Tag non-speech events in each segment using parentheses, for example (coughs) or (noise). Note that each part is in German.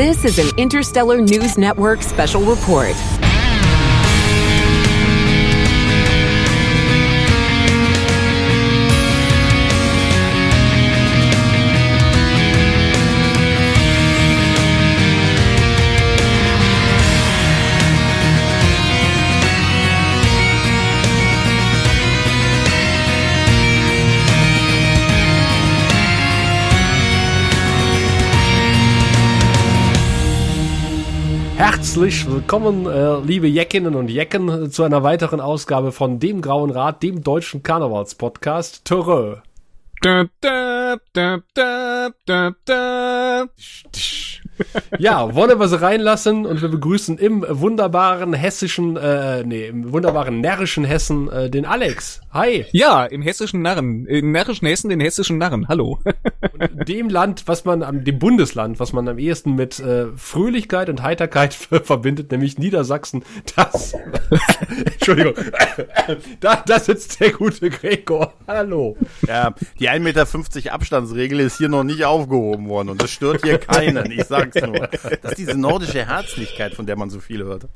This is an Interstellar News Network special report. Herzlich willkommen, äh, liebe Jeckinnen und Jecken, zu einer weiteren Ausgabe von dem Grauen Rat, dem deutschen Karnevalspodcast. Törö. Ja, wollen wir sie reinlassen und wir begrüßen im wunderbaren hessischen, äh, nee, im wunderbaren närrischen Hessen äh, den Alex. Hi. Ja, im hessischen Narren, im närrischen Hessen den hessischen Narren. Hallo. Und dem Land, was man am, dem Bundesland, was man am ehesten mit äh, Fröhlichkeit und Heiterkeit (laughs) verbindet, nämlich Niedersachsen. Das, (laughs) Entschuldigung, (coughs) da, da sitzt der gute Gregor. Hallo. Ja, die 1,50 Meter Abstandsregel ist hier noch nicht aufgehoben worden und das stört hier keinen. Ich sag's nur. Das ist diese nordische Herzlichkeit, von der man so viel hört.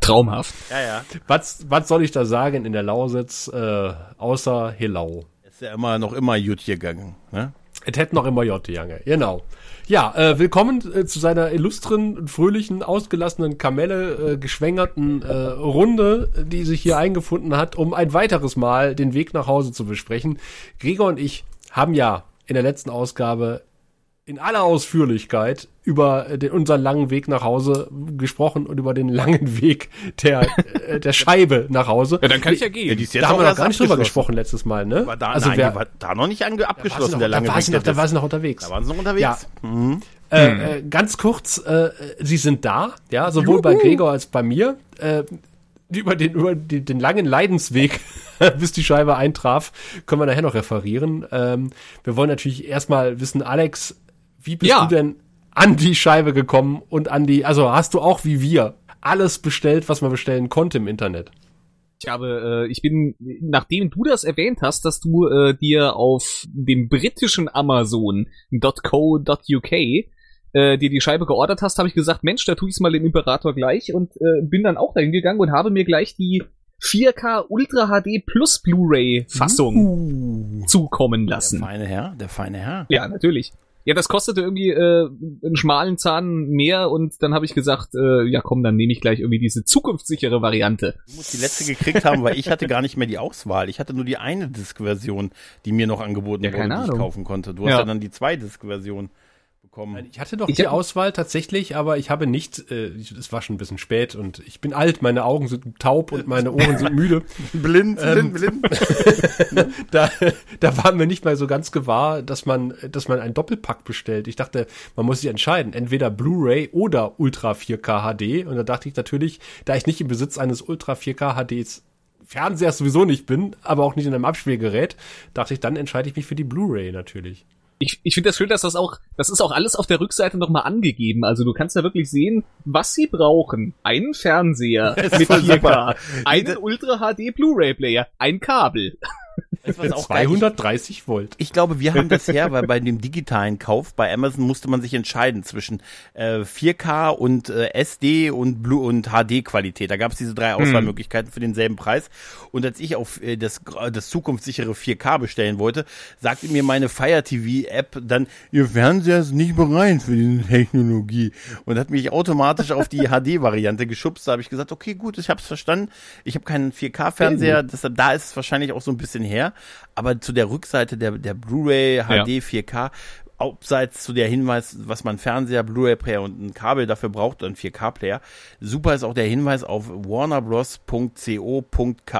Traumhaft. Ja, ja. Was, was soll ich da sagen in der Lausitz, äh, außer Hillau? Ist ja immer noch immer gut gegangen. Ne? Es hätte noch immer J, Jange. Genau. Ja, äh, willkommen äh, zu seiner illustren, fröhlichen, ausgelassenen, Kamelle äh, geschwängerten äh, Runde, die sich hier eingefunden hat, um ein weiteres Mal den Weg nach Hause zu besprechen. Gregor und ich haben ja in der letzten Ausgabe in aller Ausführlichkeit über äh, den, unseren langen Weg nach Hause gesprochen und über den langen (laughs) Weg der, äh, der Scheibe nach Hause. Ja, dann kann ich ja gehen. Ja, Da haben wir noch gar nicht drüber gesprochen letztes Mal, ne? War da, also nein, wer, war da noch nicht abgeschlossen, noch, der lange da war Weg. sie noch, da war sie noch unterwegs. Da waren sie noch unterwegs. Ja. Mhm. Äh, äh, ganz kurz, äh, sie sind da, ja, sowohl bei Gregor als bei mir. Äh, über den, über die, den langen Leidensweg, (laughs) bis die Scheibe eintraf, können wir nachher noch referieren. Ähm, wir wollen natürlich erstmal wissen, Alex, wie bist Ja. du denn an die Scheibe gekommen und an die, also hast du auch wie wir alles bestellt, was man bestellen konnte im Internet? Ich habe, äh, ich bin, nachdem du das erwähnt hast, dass du äh, dir auf dem britischen Amazon.co.uk äh, dir die Scheibe geordert hast, habe ich gesagt, Mensch, da tue ich es mal dem Imperator gleich und äh, bin dann auch dahin gegangen und habe mir gleich die 4K Ultra HD Plus Blu-ray Fassung zukommen Der lassen. feine Herr, der feine Herr. Ja, natürlich. Ja, das kostete irgendwie äh, einen schmalen Zahn mehr und dann habe ich gesagt, äh, ja komm, dann nehme ich gleich irgendwie diese zukunftssichere Variante. Du musst die letzte gekriegt haben, weil ich hatte gar nicht mehr die Auswahl. Ich hatte nur die eine Disk-Version, die mir noch angeboten Ja, wurde, die ich kaufen konnte. Du hast Ja. ja dann die zwei Disk-Version bekommen. Ich hatte doch Ich die Auswahl tatsächlich, aber ich habe nicht, äh, es war schon ein bisschen spät und ich bin alt, meine Augen sind taub und meine Ohren sind müde. (laughs) Blind, Ähm, blind, blind. (laughs) da, da war mir nicht mal so ganz gewahr, dass man, dass man einen Doppelpack bestellt. Ich dachte, man muss sich entscheiden, entweder Blu-ray oder Ultra 4K HD. Und da dachte ich natürlich, da ich nicht im Besitz eines Ultra 4K HDs Fernsehers sowieso nicht bin, aber auch nicht in einem Abspielgerät, dachte ich, dann entscheide ich mich für die Blu-ray natürlich. Ich, ich finde das schön, dass das auch, das ist auch alles auf der Rückseite nochmal angegeben. Also du kannst da wirklich sehen, was sie brauchen. Einen Fernseher (laughs) mit voll 4K, super. einen Ultra HD Blu-ray Player, ein Kabel. Weißt was auch geil ist? 230 Volt. Ich glaube, wir haben das her, weil bei dem digitalen Kauf bei Amazon musste man sich entscheiden zwischen äh, 4K und äh, SD und Blue und HD Qualität. Da gab es diese drei Auswahlmöglichkeiten für denselben Preis. Und als ich auf äh, das das zukunftssichere 4K bestellen wollte, sagte mir meine Fire TV App dann, Ihr Fernseher ist nicht bereit für diese Technologie und hat mich automatisch auf die HD Variante geschubst. Da habe ich gesagt, okay, gut, ich habe es verstanden. Ich habe keinen 4K Fernseher, deshalb da ist es wahrscheinlich auch so ein bisschen her. Aber zu der Rückseite der, der Blu-ray HD 4K, abseits zu der Hinweis, was man Fernseher, Blu-ray-Player und ein Kabel dafür braucht, und ein 4K-Player. Super ist auch der Hinweis auf warnerbros.co.uk,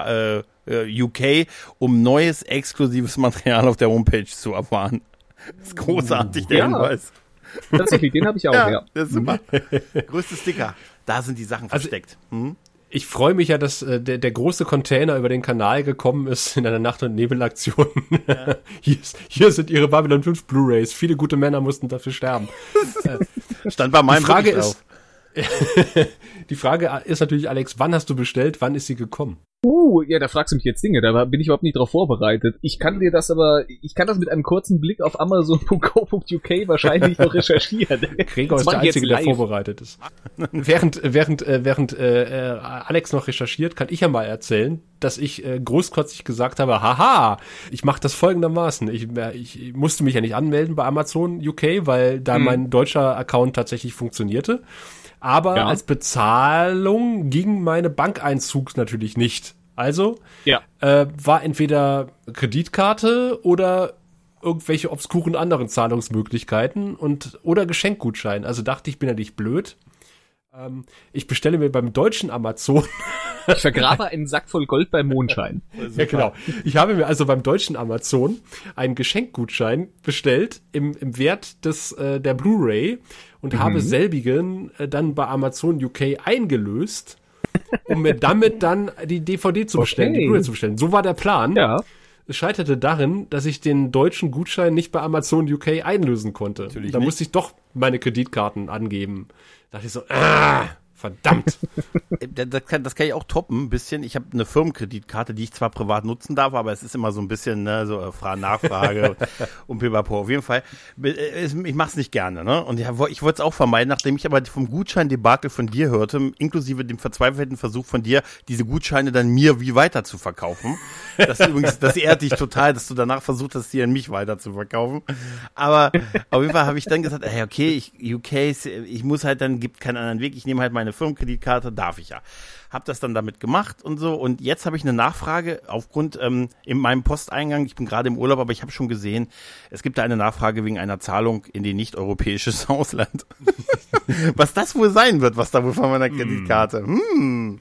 äh, UK, um neues exklusives Material auf der Homepage zu erfahren. (laughs) Das ist großartig, der Ja. Hinweis. Tatsächlich, den habe ich auch, (laughs) ja. das ist super. Größte Sticker. Da sind die Sachen Also- versteckt. Hm? Ich freue mich ja, dass äh, der, der große Container über den Kanal gekommen ist in einer Nacht- und Nebelaktion. (laughs) hier, ist, hier sind ihre Babylon 5 Blu-Rays. Viele gute Männer mussten dafür sterben. (laughs) Stand bei meinem Die Frage ist, (laughs) die Frage ist natürlich, Alex, wann hast du bestellt? Wann ist sie gekommen? Uh, ja, da fragst du mich jetzt Dinge, da bin ich überhaupt nicht drauf vorbereitet. Ich kann dir das aber, ich kann das mit einem kurzen Blick auf Amazon.co.uk (laughs) wahrscheinlich noch recherchieren. Gregor ist der Einzige, der vorbereitet ist. (laughs) während während, äh, während äh, äh, Alex noch recherchiert, kann ich ja mal erzählen, dass ich äh, großkotzig gesagt habe, haha, ich mache das folgendermaßen. Ich, äh, ich musste mich ja nicht anmelden bei Amazon UK, weil da Hm. mein deutscher Account tatsächlich funktionierte. Aber Ja. als Bezahlung ging meine Bankeinzug natürlich nicht. Also Ja. äh, war entweder Kreditkarte oder irgendwelche obskuren anderen Zahlungsmöglichkeiten und oder Geschenkgutschein. Also dachte ich, bin ja nicht blöd. Ähm, ich bestelle mir beim deutschen Amazon. Ich vergrabe einen Sack voll Gold beim Mondschein. (laughs) ja, genau. Ich habe mir also beim deutschen Amazon einen Geschenkgutschein bestellt im, im Wert des äh, der Blu-ray und habe selbigen äh, dann bei Amazon UK eingelöst, um mir damit dann die DVD zu bestellen, die Okay. Blu-ray zu bestellen. So war der Plan. Ja. Es scheiterte darin, dass ich den deutschen Gutschein nicht bei Amazon UK einlösen konnte. Natürlich da nicht. musste ich doch meine Kreditkarten angeben. Da dachte ich so, ah, verdammt. Äh, Das kann, das kann ich auch toppen, ein bisschen. Ich habe eine Firmenkreditkarte, die ich zwar privat nutzen darf, aber es ist immer so ein bisschen ne, so äh, Fra Nachfrage (laughs) und pipapo. Auf jeden Fall, äh, ich mache es nicht gerne. Ne? Und ich wollte es auch vermeiden, nachdem ich aber vom Gutschein-Debakel von dir hörte, inklusive dem verzweifelten Versuch von dir, diese Gutscheine dann mir wie weiter zu verkaufen. Das übrigens, das ehrt dich total, dass du danach versucht hast, sie an mich weiter zu verkaufen. Aber auf jeden Fall habe ich dann gesagt, hey, okay, ich, UK, ich muss halt dann, gibt keinen anderen Weg, ich nehme halt meine Firmenkreditkarte, darf ich ja. Hab das dann damit gemacht und so. Und jetzt habe ich eine Nachfrage aufgrund ähm, in meinem Posteingang. Ich bin gerade im Urlaub, aber ich habe schon gesehen, es gibt da eine Nachfrage wegen einer Zahlung in die nicht-europäisches (laughs) Ausland. was das wohl sein wird, was da wohl von meiner Kreditkarte. Hm.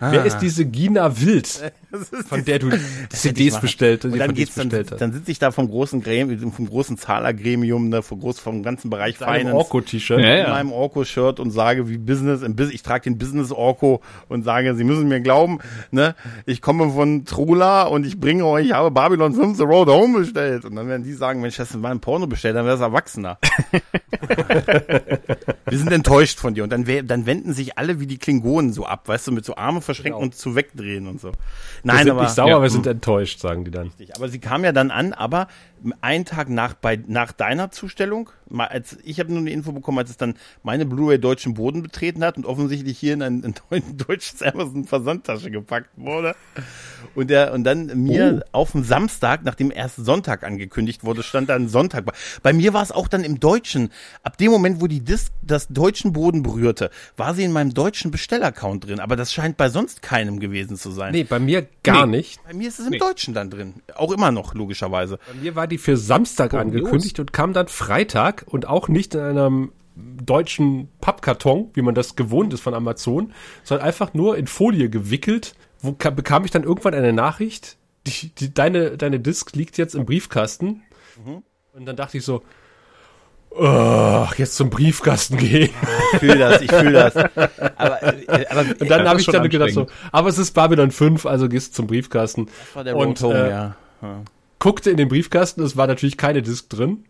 Wer ist diese Gina Wild, (laughs) von der du (laughs) CDs bestellt, Und dann geht's dann, hast? dann sitze ich da vom großen Gremium, vom großen Zahlergremium, ne, vom, groß, vom ganzen Bereich Finance. Orko-T-Shirt. Ja, in ja. meinem Orko-Shirt und sage, wie Business, im ich trage den Business-Orko und sage, Sie müssen mir glauben, ne, ich komme von Trula und ich bringe euch, ich habe Babylon 5 The Road Home bestellt. Und dann werden die sagen, Mensch, hast du mal ein Porno bestellt, dann wär's Erwachsener. (laughs) Wir sind enttäuscht von dir. Und dann, dann wenden sich alle wie die Klingonen so ab, weißt du, mit so Arme verschränken und zu wegdrehen und so. Wir Nein, sind aber, nicht sauer, ja. wir sind enttäuscht, sagen die dann. Richtig. Aber sie kam ja dann an, aber einen Tag nach, bei, nach deiner Zustellung, mal als ich habe nur eine Info bekommen, als es dann meine Blu-ray deutschen Boden betreten hat und offensichtlich hier in ein, (laughs) ein deu- deutsches Amazon Versandtasche gepackt wurde. Und der und dann mir auf dem Samstag, nachdem erst Sonntag angekündigt wurde, stand dann Sonntag. bei- Bei mir war es auch dann im Deutschen. Ab dem Moment, wo die Disk das deutschen Boden berührte, war sie in meinem deutschen Bestellaccount drin. Aber das scheint bei sonst keinem gewesen zu sein. Nee, bei mir gar Nee. nicht. Bei mir ist es im Nee. Deutschen dann drin. Auch immer noch, logischerweise. Bei mir war die für Samstag Kurios. angekündigt und kam dann Freitag und auch nicht in einem deutschen Pappkarton, wie man das gewohnt ist von Amazon, sondern einfach nur in Folie gewickelt. Wo ka- bekam ich dann irgendwann eine Nachricht, die, die, deine, deine Disk liegt jetzt im Briefkasten. Und dann dachte ich so, ach, jetzt zum Briefkasten gehen. Ich fühle das, ich fühle das. (laughs) Aber, äh, aber Und dann das habe ich dann gedacht so, aber es ist Babylon 5, also gehst zum Briefkasten. war der und, Road Home, äh, ja. Guckte in den Briefkasten, es war natürlich keine Disk drin.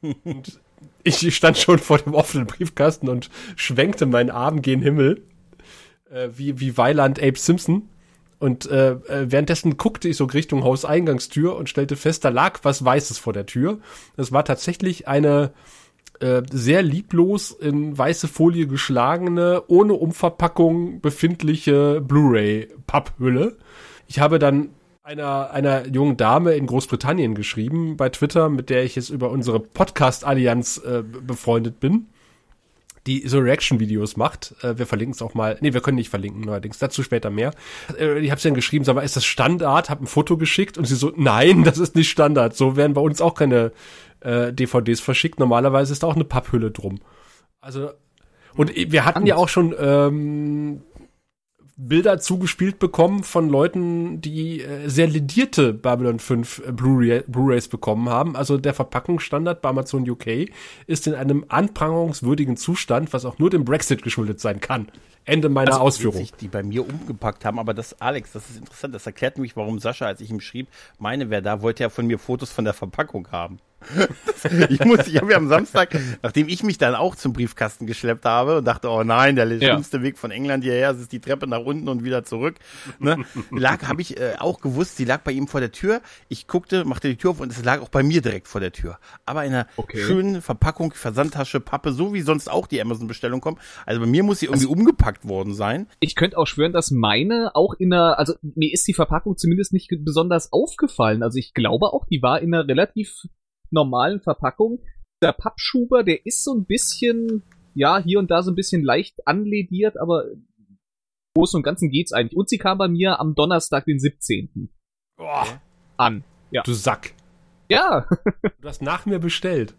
Und ich stand schon vor dem offenen Briefkasten und schwenkte meinen Arm gen Himmel, äh, wie, wie Weiland Abe Simpson. Und äh, äh, währenddessen guckte ich so Richtung Hauseingangstür und stellte fest, da lag was Weißes vor der Tür. Es war tatsächlich eine äh, sehr lieblos in weiße Folie geschlagene, ohne Umverpackung befindliche Blu-ray-Papphülle. Ich habe dann einer, einer jungen Dame in Großbritannien geschrieben bei Twitter, mit der ich jetzt über unsere Podcast-Allianz äh, befreundet bin, die so Reaction-Videos macht. Äh, wir verlinken es auch mal. Nee, wir können nicht verlinken, neuerdings. Dazu später mehr. Äh, ich habe sie dann geschrieben, sag mal, ist das Standard? Hab ein Foto geschickt und sie so, nein, das ist nicht Standard. So werden bei uns auch keine äh, DVDs verschickt. Normalerweise ist da auch eine Papphülle drum. Also, und wir hatten ja auch schon ähm, Bilder zugespielt bekommen von Leuten, die äh, sehr ledierte Babylon 5 äh, Blu-ray- Blu-rays bekommen haben. Also der Verpackungsstandard bei Amazon UK ist in einem anprangerungswürdigen Zustand, was auch nur dem Brexit geschuldet sein kann. Ende meiner Ausführung. Witzig, die bei mir umgepackt haben, aber das, Alex, das ist interessant, das erklärt nämlich, warum Sascha, als ich ihm schrieb, meine wer da, wollte ja von mir Fotos von der Verpackung haben. Ich muss, ich habe ja am Samstag, nachdem ich mich dann auch zum Briefkasten geschleppt habe und dachte, oh nein, der schlimmste ja. Weg von England hierher, es ist die Treppe nach unten und wieder zurück. Ne? Lag, habe ich äh, auch gewusst, sie lag bei ihm vor der Tür. Ich guckte, machte die Tür auf und es lag auch bei mir direkt vor der Tür. Aber in einer okay. schönen Verpackung, Versandtasche, Pappe, so wie sonst auch die Amazon-Bestellung kommt. Also bei mir muss sie irgendwie also, umgepackt worden sein. Ich könnte auch schwören, dass meine auch in einer, also mir ist die Verpackung zumindest nicht besonders aufgefallen. Also ich glaube auch, die war in einer relativ normalen Verpackung. Der Pappschuber, der ist so ein bisschen, ja, hier und da so ein bisschen leicht anlediert, aber Großen und Ganzen geht's eigentlich. Und sie kam bei mir am Donnerstag, den 17. Boah. an. Ja. Du Sack. Ja. (laughs) du hast nach mir bestellt.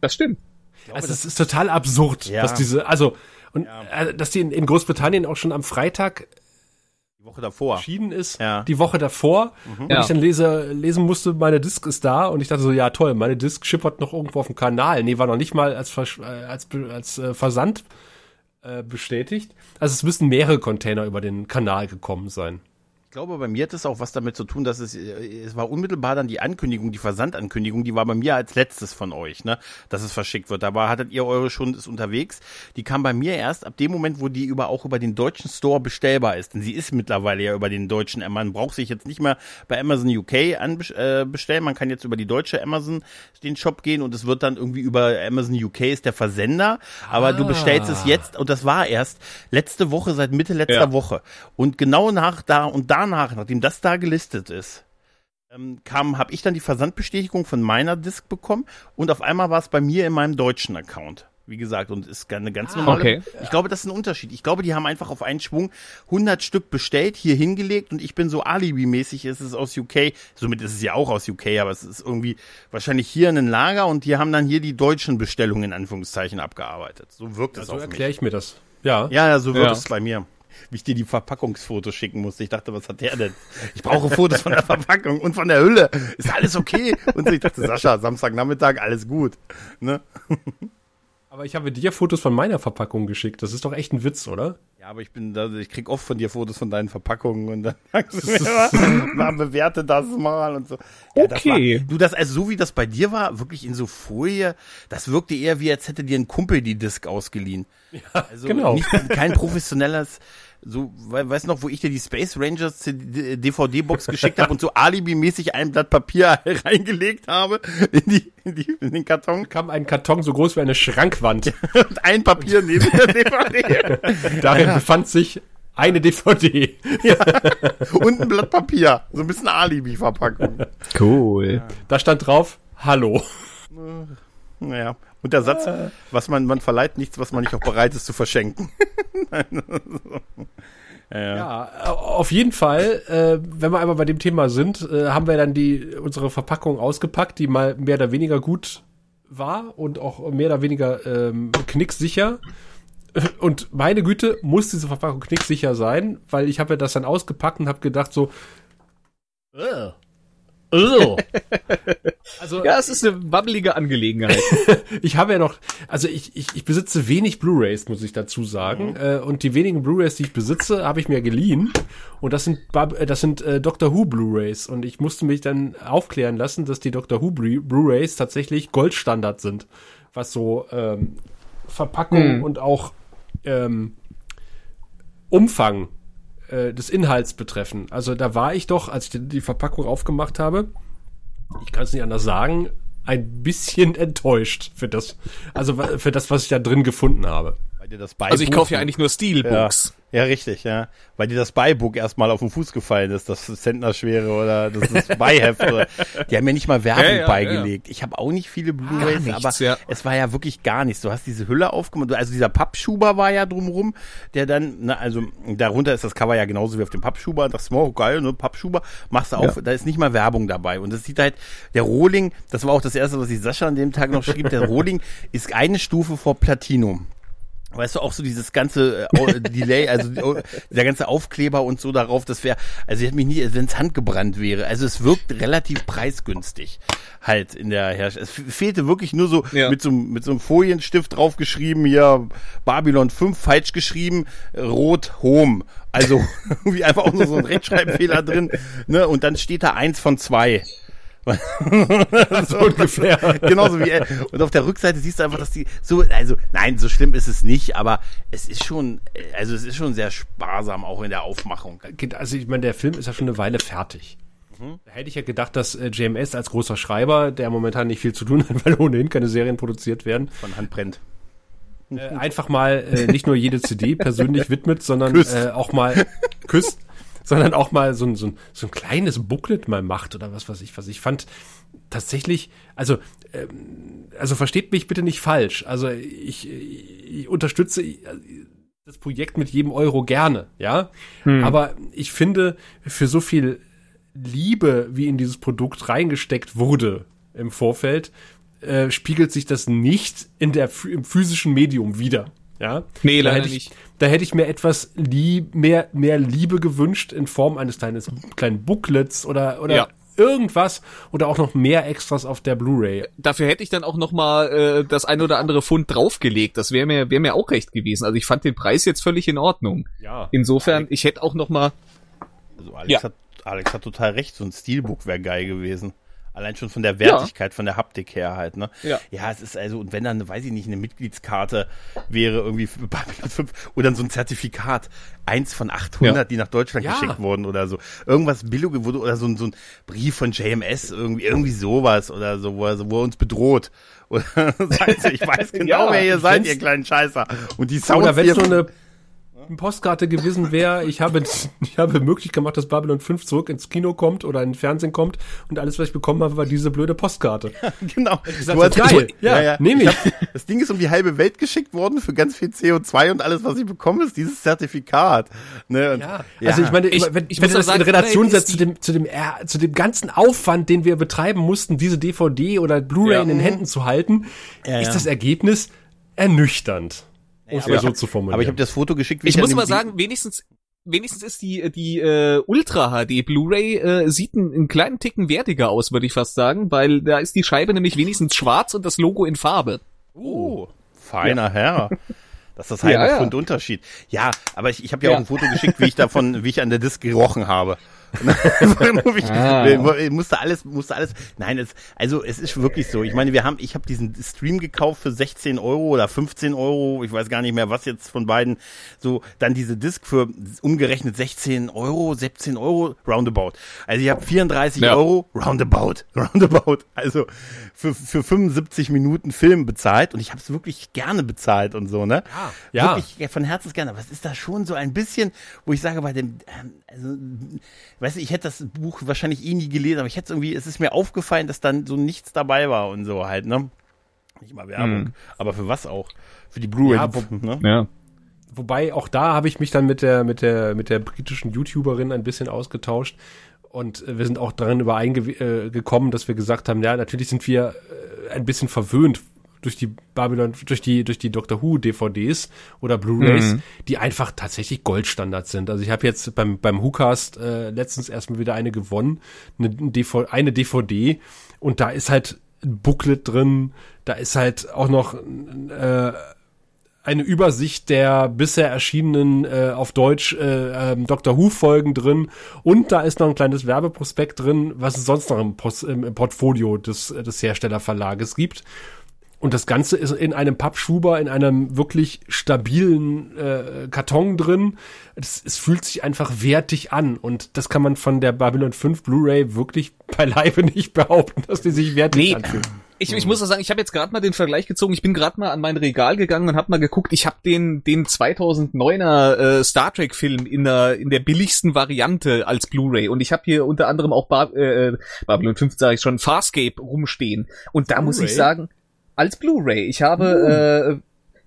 Das stimmt. Glaube, also das ist total absurd, ja. dass diese, also, und ja. äh, dass die in, in Großbritannien auch schon am Freitag Woche davor. Erschienen ist. Ja. Die Woche davor. Mhm. Und ja. ich dann lese, lesen musste, meine Disk ist da. Und ich dachte so, ja toll, meine Disk schippert noch irgendwo auf dem Kanal. Nee, war noch nicht mal als, Vers äh, als, als äh, Versand äh, bestätigt. Also es müssen mehrere Container über den Kanal gekommen sein. Ich glaube, bei mir hat es auch was damit zu tun, dass es, äh, es war unmittelbar dann die Ankündigung, die Versandankündigung, die war bei mir als letztes von euch, ne, dass es verschickt wird. Da war, hattet ihr eure schon, ist unterwegs. Die kam bei mir erst ab dem Moment, wo die über, auch über den deutschen Store bestellbar ist. Denn sie ist mittlerweile ja über den deutschen, man braucht sich jetzt nicht mehr bei Amazon UK anbestellen. Äh, man kann jetzt über die deutsche Amazon den Shop gehen und es wird dann irgendwie über Amazon UK ist der Versender. Aber ah. du bestellst es jetzt und das war erst letzte Woche, seit Mitte letzter ja. Woche. Und genau nach da und da danach, nachdem das da gelistet ist, ähm, kam, habe ich dann die Versandbestätigung von meiner Disk bekommen und auf einmal war es bei mir in meinem deutschen Account. Wie gesagt, und ist eine ganz ah, normale. Okay. Ich glaube, das ist ein Unterschied. Ich glaube, die haben einfach auf einen Schwung 100 Stück bestellt, hier hingelegt und ich bin so Alibi-mäßig, ist es aus UK. Somit ist es ja auch aus UK, aber es ist irgendwie wahrscheinlich hier in ein Lager und die haben dann hier die deutschen Bestellungen in Anführungszeichen abgearbeitet. So wirkt es also auf erkläre ich mir das. Ja. Ja, so wirkt ja. es bei mir wie ich dir die Verpackungsfotos schicken musste. Ich dachte, was hat der denn? Ich brauche Fotos von der Verpackung und von der Hülle. Ist alles okay? Und ich dachte, Sascha, Samstagnachmittag, alles gut. Ne? Aber ich habe dir Fotos von meiner Verpackung geschickt. Das ist doch echt ein Witz, oder? Ja, aber ich bin da, ich krieg oft von dir Fotos von deinen Verpackungen und dann (laughs) sagst du mir (laughs) mal, bewerte das mal und so. Ja, okay. Das war, du, das, also so wie das bei dir war, wirklich in so Folie, das wirkte eher wie, als hätte dir ein Kumpel die Disc ausgeliehen. Ja, also genau. Nicht, kein professionelles, so, weißt du noch, wo ich dir die Space Rangers DVD-Box geschickt habe und so Alibi-mäßig ein Blatt Papier (laughs) reingelegt habe in, die, in, die, in den Karton? Kam ein Karton so groß wie eine Schrankwand. und ein Papier neben der DVD. Darin ja. befand sich eine DVD. (laughs) Ja. Und ein Blatt Papier. So ein bisschen Alibi-Verpackung. Cool. Da stand drauf, Hallo. Naja. Und der Satz, was man, man verleiht nichts, was man nicht auch bereit ist zu verschenken. (laughs) ja. ja. auf jeden Fall, äh, wenn wir einmal bei dem Thema sind, äh, haben wir dann die unsere Verpackung ausgepackt, die mal mehr oder weniger gut war und auch mehr oder weniger ähm, knicksicher. (laughs) Und meine Güte, muss diese Verpackung knicksicher sein, weil ich habe ja das dann ausgepackt und habe gedacht so, äh, (laughs) also, ja, es ist eine wabbelige Angelegenheit. (laughs) ich habe ja noch, also ich, ich, ich besitze wenig Blu-rays, muss ich dazu sagen. Mhm. Äh, und die wenigen Blu-rays, die ich besitze, habe ich mir geliehen. Und das sind, äh, das sind äh, Doctor Who Blu-rays. Und ich musste mich dann aufklären lassen, dass die Doctor Who Blu-rays tatsächlich Goldstandard sind. Was so ähm, Verpackung mhm. und auch ähm, Umfang äh, des Inhalts betreffen. Also da war ich doch, als ich die, die Verpackung aufgemacht habe, ich kann es nicht anders sagen, ein bisschen (laughs) enttäuscht für das, also für das, was ich da drin gefunden habe dir das Beibook. Also ich kaufe ja eigentlich nur Steelbooks. Ja, ja, richtig, ja. Weil dir das Beibook erstmal auf den Fuß gefallen ist, das Zentnerschwere oder das ist (laughs) Beiheft. oder, die haben mir nicht mal Werbung ja, ja, beigelegt. Ich habe auch nicht viele Blu-rays, aber es war ja wirklich gar nichts. Du hast diese Hülle aufgemacht, also dieser Pappschuber war ja drumrum, der dann, na, also darunter ist das Cover ja genauso wie auf dem Pappschuber. Das ist oh, geil, ne, Pappschuber, machst du auf, da ist nicht mal Werbung dabei. Und das sieht halt, der Rohling, das war auch das erste, was ich Sascha an dem Tag noch schrieb, der (laughs) Rohling ist eine Stufe vor Platinum. Weißt du, auch so dieses ganze äh, Delay, also der ganze Aufkleber und so darauf, das wäre, also ich hätte mich nie, wenn es handgebrannt wäre. Also es wirkt relativ preisgünstig halt in der Herstellung. Es fehlte wirklich nur so ja. mit so mit so einem Folienstift draufgeschrieben, hier Babylon 5 falsch geschrieben, rot Home. Also (laughs) wie einfach auch nur so ein Rechtschreibfehler drin, ne? Und dann steht da eins von zwei. (laughs) so ungefähr. Genauso wie er. Und auf der Rückseite siehst du einfach, dass die so, also nein, so schlimm ist es nicht, aber es ist schon, also es ist schon sehr sparsam auch in der Aufmachung. Also ich meine, der Film ist ja schon eine Weile fertig. Mhm. Da hätte ich ja gedacht, dass äh, JMS als großer Schreiber, der momentan nicht viel zu tun hat, (laughs) weil ohnehin keine Serien produziert werden, von Hand brennt. Äh, einfach mal äh, nicht nur jede CD persönlich (laughs) widmet, sondern äh, auch mal küsst sondern auch mal so ein, so ein, so ein kleines Booklet mal macht oder was weiß ich, was ich fand tatsächlich, also, ähm, also versteht mich bitte nicht falsch. Also ich, ich unterstütze das Projekt mit jedem Euro gerne, ja. Hm. Aber ich finde, für so viel Liebe, wie in dieses Produkt reingesteckt wurde im Vorfeld, äh, spiegelt sich das nicht in der im physischen Medium wieder. Ja? Nee, leider ich, nicht. Da hätte ich mir etwas lieb, mehr, mehr Liebe gewünscht in Form eines kleines, kleinen Booklets oder, oder ja. irgendwas oder auch noch mehr Extras auf der Blu-ray. Dafür hätte ich dann auch noch mal äh, das ein oder andere Pfund draufgelegt. Das wäre mir, wäre mir auch recht gewesen. Also ich fand den Preis jetzt völlig in Ordnung. Ja. Insofern, ich hätte auch noch mal. Also Alex, ja. hat, Alex hat total recht. So ein Steelbook wäre geil gewesen. Allein schon von der Wertigkeit, ja. von der Haptik her halt, ne? Ja. Ja, es ist also, und wenn dann, weiß ich nicht, eine Mitgliedskarte wäre irgendwie oder so ein Zertifikat, eins von 800, ja. die nach Deutschland ja. geschickt wurden oder so. Irgendwas billige wurde, oder so ein, so ein Brief von JMS, irgendwie, irgendwie sowas oder so, wo er, wo er uns bedroht. (laughs) Oder, ich weiß (laughs) genau, wer ihr seid, ihr kleinen Scheißer. Und die Sounds Oder wenn so eine Postkarte gewesen wäre, ich habe, ich habe möglich gemacht, dass Babylon 5 zurück ins Kino kommt oder in den Fernsehen kommt und alles, was ich bekommen habe, war diese blöde Postkarte. (laughs) genau. Gesagt, du hast geil. Ja, ja, ja. nehme ich. ich hab, das Ding ist um die halbe Welt geschickt worden für ganz viel CO2 und alles, was ich bekomme, ist dieses Zertifikat. Ne? Und, ja. ja. Also ich meine, ich, wenn, ich wenn du das sagen, in Relation setzt zu dem, zu dem, zu dem ganzen Aufwand, den wir betreiben mussten, diese DVD oder Blu-ray ja. in den Händen zu halten, ist das Ergebnis ernüchternd. Um es mal so zu formulieren. Aber ich habe das Foto geschickt. Wie ich, ich muss mal sagen, wenigstens wenigstens ist die die äh, Ultra HD Blu-ray äh, sieht einen, einen kleinen Ticken wertiger aus, würde ich fast sagen, weil da ist die Scheibe nämlich wenigstens schwarz und das Logo in Farbe. Oh, feiner ja. Herr. Das ist (laughs) das halbe ja, ja. Pfund Unterschied. Ja, aber ich, ich habe ja, ja, auch ein Foto geschickt, wie ich davon, wie ich an der Disc gerochen habe. Ich, ah. musste alles, musste alles. Nein, es, also es ist wirklich so. Ich meine, wir haben, ich habe diesen Stream gekauft für 16 Euro oder 15 Euro. Ich weiß gar nicht mehr, was jetzt von beiden. So, dann diese Disc für umgerechnet 16 Euro, 17 Euro, roundabout. Also ich habe 34 ja. Euro, roundabout, (laughs) roundabout. Also für, für 75 Minuten Film bezahlt und ich habe es wirklich gerne bezahlt und so, ne? Ja. Wirklich von Herzens gerne. Aber es ist da schon so ein bisschen, wo ich sage, bei dem, ähm, also weißt du, ich hätte das Buch wahrscheinlich eh nie gelesen, aber ich hätte irgendwie, es ist mir aufgefallen, dass dann so nichts dabei war und so halt, ne? Nicht mal Werbung, hm. aber für was auch? Für die Blu-ray, ja, ne? Ja. Wobei auch da habe ich mich dann mit der mit der mit der britischen YouTuberin ein bisschen ausgetauscht und äh, wir sind auch daran übereingekommen, äh, dass wir gesagt haben, ja, natürlich sind wir äh, ein bisschen verwöhnt durch die Babylon, durch die, durch die Doctor Who DVDs oder Blu-rays, mhm. die einfach tatsächlich Goldstandard sind. Also ich habe jetzt beim, beim WhoCast äh, letztens erstmal wieder eine gewonnen, eine, eine DVD und da ist halt ein Booklet drin, da ist halt auch noch äh, eine Übersicht der bisher erschienenen äh, auf Deutsch äh, ähm, Doctor Who Folgen drin und da ist noch ein kleines Werbeprospekt drin, was es sonst noch im, Post, im Portfolio des, des Herstellerverlages gibt. Und das Ganze ist in einem Pappschuber, in einem wirklich stabilen äh, Karton drin. Es, es fühlt sich einfach wertig an. Und das kann man von der Babylon 5 Blu-ray wirklich beileibe (laughs) nicht behaupten, dass die sich wertig nee. anfühlt. Ich, ich muss auch sagen, ich habe jetzt gerade mal den Vergleich gezogen. Ich bin gerade mal an mein Regal gegangen und habe mal geguckt. Ich habe den den 2009er äh, Star Trek Film in der in der billigsten Variante als Blu-ray und ich habe hier unter anderem auch Bar, äh, Babylon 5 sage ich schon Farscape rumstehen und da muss ich sagen, als Blu-ray. Ich habe uh. äh,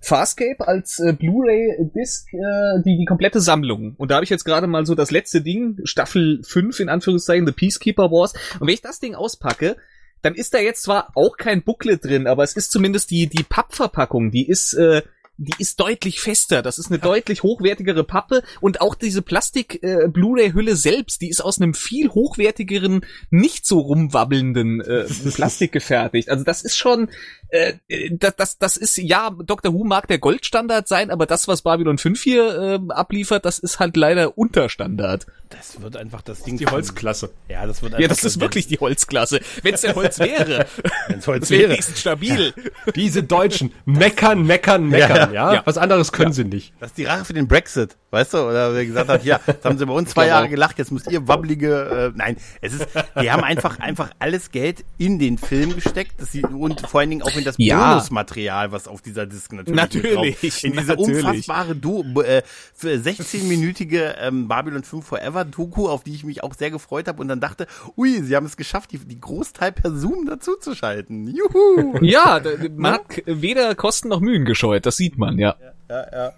Farscape als äh, Blu-ray-Disc äh, die, die komplette Sammlung. Und da habe ich jetzt gerade mal so das letzte Ding, Staffel 5 in Anführungszeichen, The Peacekeeper Wars. Und wenn ich das Ding auspacke, dann ist da jetzt zwar auch kein Booklet drin, aber es ist zumindest die, die Pappverpackung, die ist, äh, die ist deutlich fester. Das ist eine deutlich hochwertigere Pappe und auch diese Plastik äh, Blu-ray-Hülle selbst, die ist aus einem viel hochwertigeren, nicht so rumwabbelnden äh, (laughs) Plastik gefertigt. Also das ist schon, äh, das, das, das ist ja, Dr. Who mag der Goldstandard sein, aber das, was Babylon 5 hier äh, abliefert, das ist halt leider Unterstandard. Das wird einfach das Ding. Die Holzklasse. Ja, das wird Ja, das ist wirklich die Holzklasse. Wenn es der Holz (laughs) wäre, Wenn's Holz das wäre wäre. wenigstens stabil. Diese Deutschen meckern, meckern, meckern, ja. Ja. Was anderes können sie nicht. Das ist die Rache für den Brexit, weißt du? Oder wer gesagt hat, ja, das haben sie bei uns (laughs) zwei Genau. Jahre gelacht, jetzt müsst ihr wabbelige, äh, nein, es ist, die haben einfach, einfach alles Geld in den Film gesteckt, dass sie, und vor allen Dingen auch in das Ja. Bonusmaterial, was auf dieser Disc natürlich, Natürlich, in diese natürlich. unfassbare du äh, für 16-minütige ähm, Babylon 5 Forever Doku, auf die ich mich auch sehr gefreut habe und dann dachte, ui, sie haben es geschafft, die, die Großteil per Zoom dazu zu schalten. Juhu! Ja, man hat weder Kosten noch Mühen gescheut, das sieht man, ja. Ja,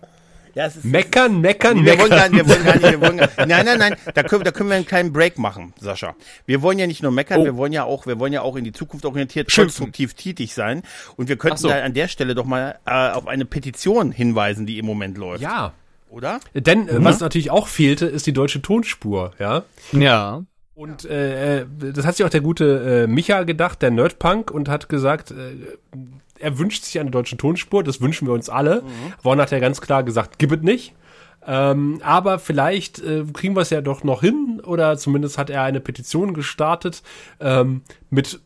es ist, Meckern, meckern, wir wollen gar meckern. nicht, wir wollen gar nicht, wir wollen gar, nein, nein, nein, da können, da können wir einen kleinen Break machen, Sascha. Wir wollen ja nicht nur meckern, Oh. wir wollen ja auch, wir wollen ja auch in die Zukunft orientiert Schimpfen. konstruktiv tätig sein. Und wir könnten so. da an der Stelle doch mal äh, auf eine Petition hinweisen, die im Moment läuft. Ja. Oder? Denn äh, was natürlich auch fehlte, ist die deutsche Tonspur, ja. Ja. Und äh, äh, das hat sich auch der gute äh, Micha gedacht, der Nerdpunk, und hat gesagt, äh, er wünscht sich eine deutsche Tonspur, das wünschen wir uns alle. Warner hat ja ganz klar gesagt, gib es nicht. Ähm, aber vielleicht äh, kriegen wir es ja doch noch hin, oder zumindest hat er eine Petition gestartet ähm, mit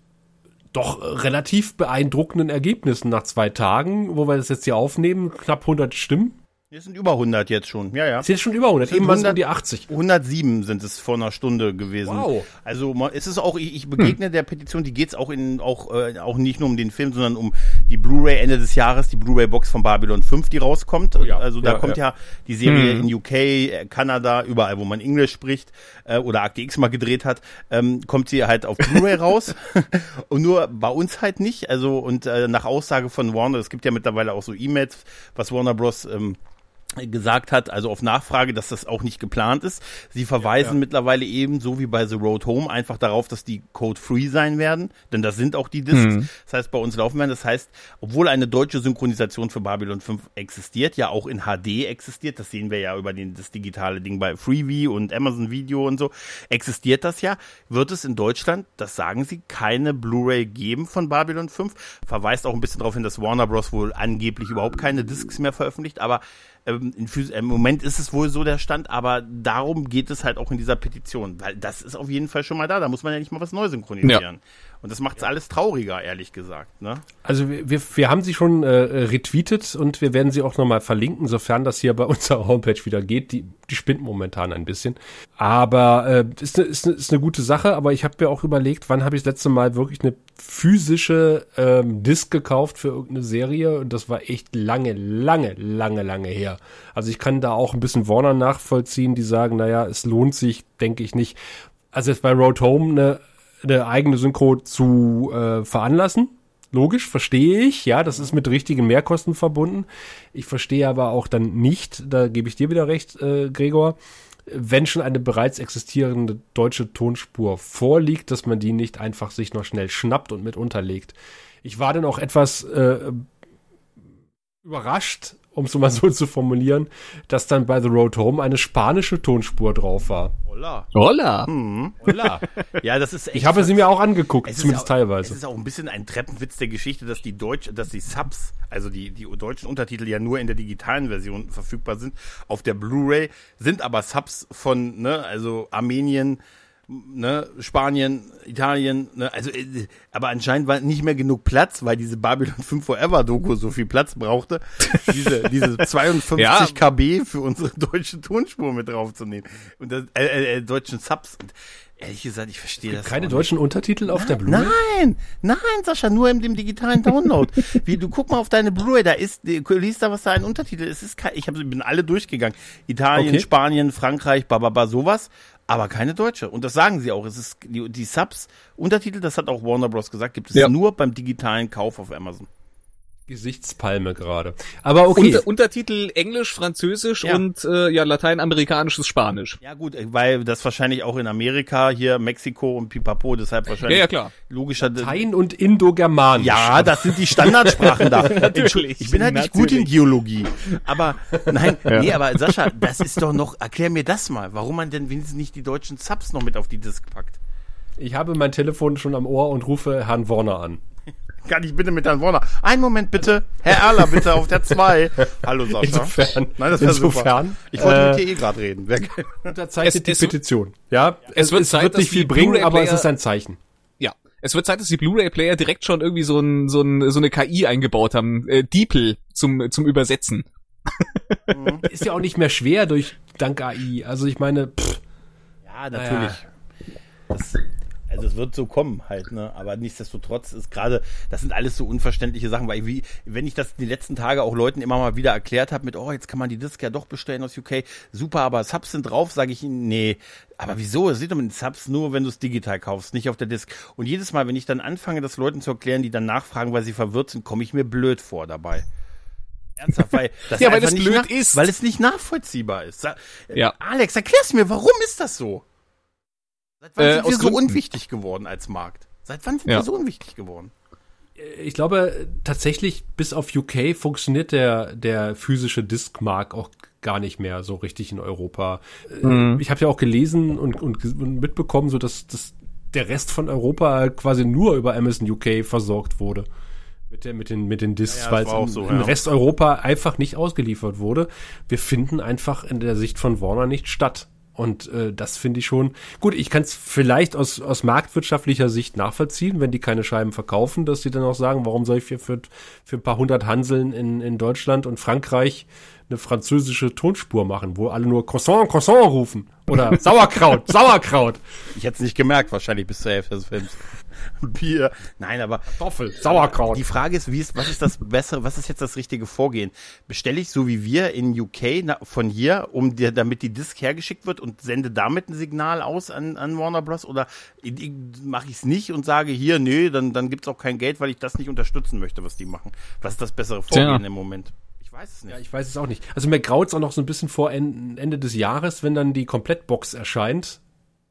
doch relativ beeindruckenden Ergebnissen nach zwei Tagen, wo wir das jetzt hier aufnehmen, knapp 100 Stimmen. Wir sind über 100 jetzt schon. Ja, ja. Ist jetzt schon über 100, Sind eben waren es 100 um die 80. 107 sind es vor einer Stunde gewesen. Wow. Also es ist auch, ich, ich begegne der Petition, die geht's auch in auch äh, auch nicht nur um den Film, sondern um die Blu-ray Ende des Jahres, die Blu-ray-Box von Babylon 5, die rauskommt. ja. Also da Ja, kommt ja. ja. die Serie in UK, äh, Kanada, überall, wo man Englisch spricht äh, oder Akte X mal gedreht hat, ähm, kommt sie halt auf Blu-ray (laughs) raus. und nur bei uns halt nicht. Also und äh, nach Aussage von Warner, es gibt ja mittlerweile auch so E-Mails, was Warner Bros. Ähm, gesagt hat, also auf Nachfrage, dass das auch nicht geplant ist. Sie verweisen mittlerweile eben, so wie bei The Road Home, einfach darauf, dass die code-free sein werden, denn das sind auch die Discs. Das heißt, bei uns laufen werden. Das heißt, obwohl eine deutsche Synchronisation für Babylon 5 existiert, ja auch in HD existiert, das sehen wir ja über den, das digitale Ding bei Freeview und Amazon Video und so, existiert das ja, wird es in Deutschland, das sagen sie, keine Blu-ray geben von Babylon 5. Verweist auch ein bisschen darauf hin, dass Warner Bros. wohl angeblich überhaupt keine Discs mehr veröffentlicht, aber ähm, im Moment ist es wohl so der Stand, aber darum geht es halt auch in dieser Petition, weil das ist auf jeden Fall schon mal da. Da muss man ja nicht mal was neu synchronisieren. Und das macht es alles trauriger, ehrlich gesagt. Ne? Also wir, wir, wir haben sie schon äh, retweetet und wir werden sie auch nochmal verlinken, sofern das hier bei (laughs) unserer Homepage wieder geht. Die, die spinnt momentan ein bisschen. Aber äh, ist, eine, ist, eine, ist eine gute Sache, aber ich habe mir auch überlegt, wann habe ich das letzte Mal wirklich eine physische ähm, Disc gekauft für irgendeine Serie und das war echt lange, lange, lange, lange her. Also ich kann da auch ein bisschen Warner nachvollziehen, die sagen, naja, es lohnt sich, denke ich nicht. Also jetzt bei Road Home eine, eine eigene Synchro zu äh, veranlassen. Logisch, verstehe ich, ja, das ist mit richtigen Mehrkosten verbunden. Ich verstehe aber auch dann nicht, da gebe ich dir wieder recht, äh, Gregor, wenn schon eine bereits existierende deutsche Tonspur vorliegt, dass man die nicht einfach sich noch schnell schnappt und mit unterlegt. Ich war dann auch etwas äh, überrascht, um es mal so zu formulieren, dass dann bei The Road Home eine spanische Tonspur drauf war. Holla. Holla. Hola. (laughs) Ja, das ist echt Ich habe sie mir auch angeguckt, Es ist zumindest auch, teilweise. Es ist auch ein bisschen ein Treppenwitz der Geschichte, dass die Deutsch, dass die Subs, also die, die deutschen Untertitel ja nur in der digitalen Version verfügbar sind. Auf der Blu-ray sind aber Subs von, ne, also Armenien, ne, Spanien, Italien, ne, also, äh, aber anscheinend war nicht mehr genug Platz, weil diese Babylon 5 Forever Doku so viel Platz brauchte, diese, diese (laughs) 52 Ja. KB für unsere deutsche Tonspur mit draufzunehmen. Und das, äh, äh, äh, deutschen Subs. Und ehrlich gesagt, ich verstehe das Keine deutschen Untertitel auf der Blu-ray? Nein, nein, Sascha, nur in dem digitalen Download. (laughs) Wie du guck mal auf deine Blu-ray, da ist, du liest da was da ein Untertitel. Es ist kein, ich hab, bin alle durchgegangen. Italien, Okay. Spanien, Frankreich, bababa, sowas. Aber keine deutsche. Und das sagen sie auch. Es ist die, die Subs, Untertitel, das hat auch Warner Bros. gesagt, gibt es Ja. nur beim digitalen Kauf auf Amazon. Gesichtspalme gerade. Aber okay. Unter, Untertitel Englisch, Französisch Ja. und äh, ja lateinamerikanisches Spanisch. Ja gut, weil das wahrscheinlich auch in Amerika, hier Mexiko und Pipapo, deshalb Ja, wahrscheinlich ja, klar. logischer. Latein und Indogermanisch. Ja, das sind die Standardsprachen da. (laughs) Natürlich, Ich bin halt nicht gut in. Geologie. Aber nein, nee, aber Sascha, das ist doch noch, erklär mir das mal, warum man denn wenigstens nicht die deutschen Subs noch mit auf die Disk packt. Ich habe mein Telefon schon am Ohr und rufe Herrn Warner an. Kann ich bitte mit Herrn Warner? Einen Moment bitte. Herr Erler, bitte auf der 2. (laughs) Hallo Sascha. Insofern, Nein, das wäre insofern, super. Ich wollte äh, mit dir eh gerade reden. Wer, unterzeichnet Es- die es- Petition. Ja, es wird Zeit, dass nicht viel bringen, aber es ist ein Zeichen. Ja. Es wird Zeit, dass die Blu-ray-Player direkt schon irgendwie so, ein, so, ein, so eine KI eingebaut haben. Äh, DeepL zum, zum Übersetzen. (laughs) Ist ja auch nicht mehr schwer durch dank AI. Also ich meine, pff, Ja, natürlich. Das, also es wird so kommen halt, ne? Aber nichtsdestotrotz ist gerade, das sind alles so unverständliche Sachen, weil wie, wenn ich das die letzten Tage auch Leuten immer mal wieder erklärt habe mit, oh, jetzt kann man die Disc ja doch bestellen aus UK, super, aber Subs sind drauf, sage ich ihnen, nee. Aber wieso? Es sieht mit den Subs nur, wenn du es digital kaufst, nicht auf der Disc. Und jedes Mal, wenn ich dann anfange, das Leuten zu erklären, die dann nachfragen, weil sie verwirrt sind, komme ich mir blöd vor dabei. Ernsthaft, weil (laughs) das Ja, weil das blöd ist. Weil es nicht nachvollziehbar ist. Ja. Alex, erklär's mir, warum ist das so? Seit wann Äh, sind wir so Gründen. unwichtig geworden als Markt? Seit wann sind Ja. wir so unwichtig geworden? ich glaube tatsächlich bis auf UK funktioniert der der physische Diskmark auch gar nicht mehr so richtig in Europa. Äh, Ich habe ja auch gelesen und, und, und mitbekommen, so dass, dass der Rest von Europa quasi nur über Amazon UK versorgt wurde. Mit, der, mit den, mit den Discs, Ja, weil es so, im ja. Rest Europa einfach nicht ausgeliefert wurde. Wir finden einfach in der Sicht von Warner nicht statt. Und äh, das finde ich schon gut. Ich kann es vielleicht aus, aus marktwirtschaftlicher Sicht nachvollziehen, wenn die keine Scheiben verkaufen, dass die dann auch sagen, warum soll ich für, für, für ein paar hundert Hanseln in, in Deutschland und Frankreich eine französische Tonspur machen, wo alle nur Croissant, Croissant rufen. Oder (laughs) Sauerkraut, Sauerkraut, Ich hätte es nicht gemerkt, wahrscheinlich bis zur Hälfte des Films. (laughs) Bier. Nein, aber Kartoffel, Sauerkraut. die Frage ist, wie ist, was ist das bessere, was ist jetzt das richtige Vorgehen? Bestelle ich so wie wir in UK na, von hier, um dir, damit die Disc hergeschickt wird und sende damit ein Signal aus an, an Warner Bros. Oder mache ich es nicht und sage hier, nö, dann, dann gibt's auch kein Geld, weil ich das nicht unterstützen möchte, was die machen. Was ist das bessere Vorgehen Tja. im Moment? Ich weiß es nicht. Ja, ich weiß es auch nicht. Also mir graut's auch noch so ein bisschen vor En- Ende des Jahres, wenn dann die Komplettbox erscheint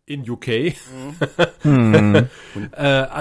in UK. (laughs) äh,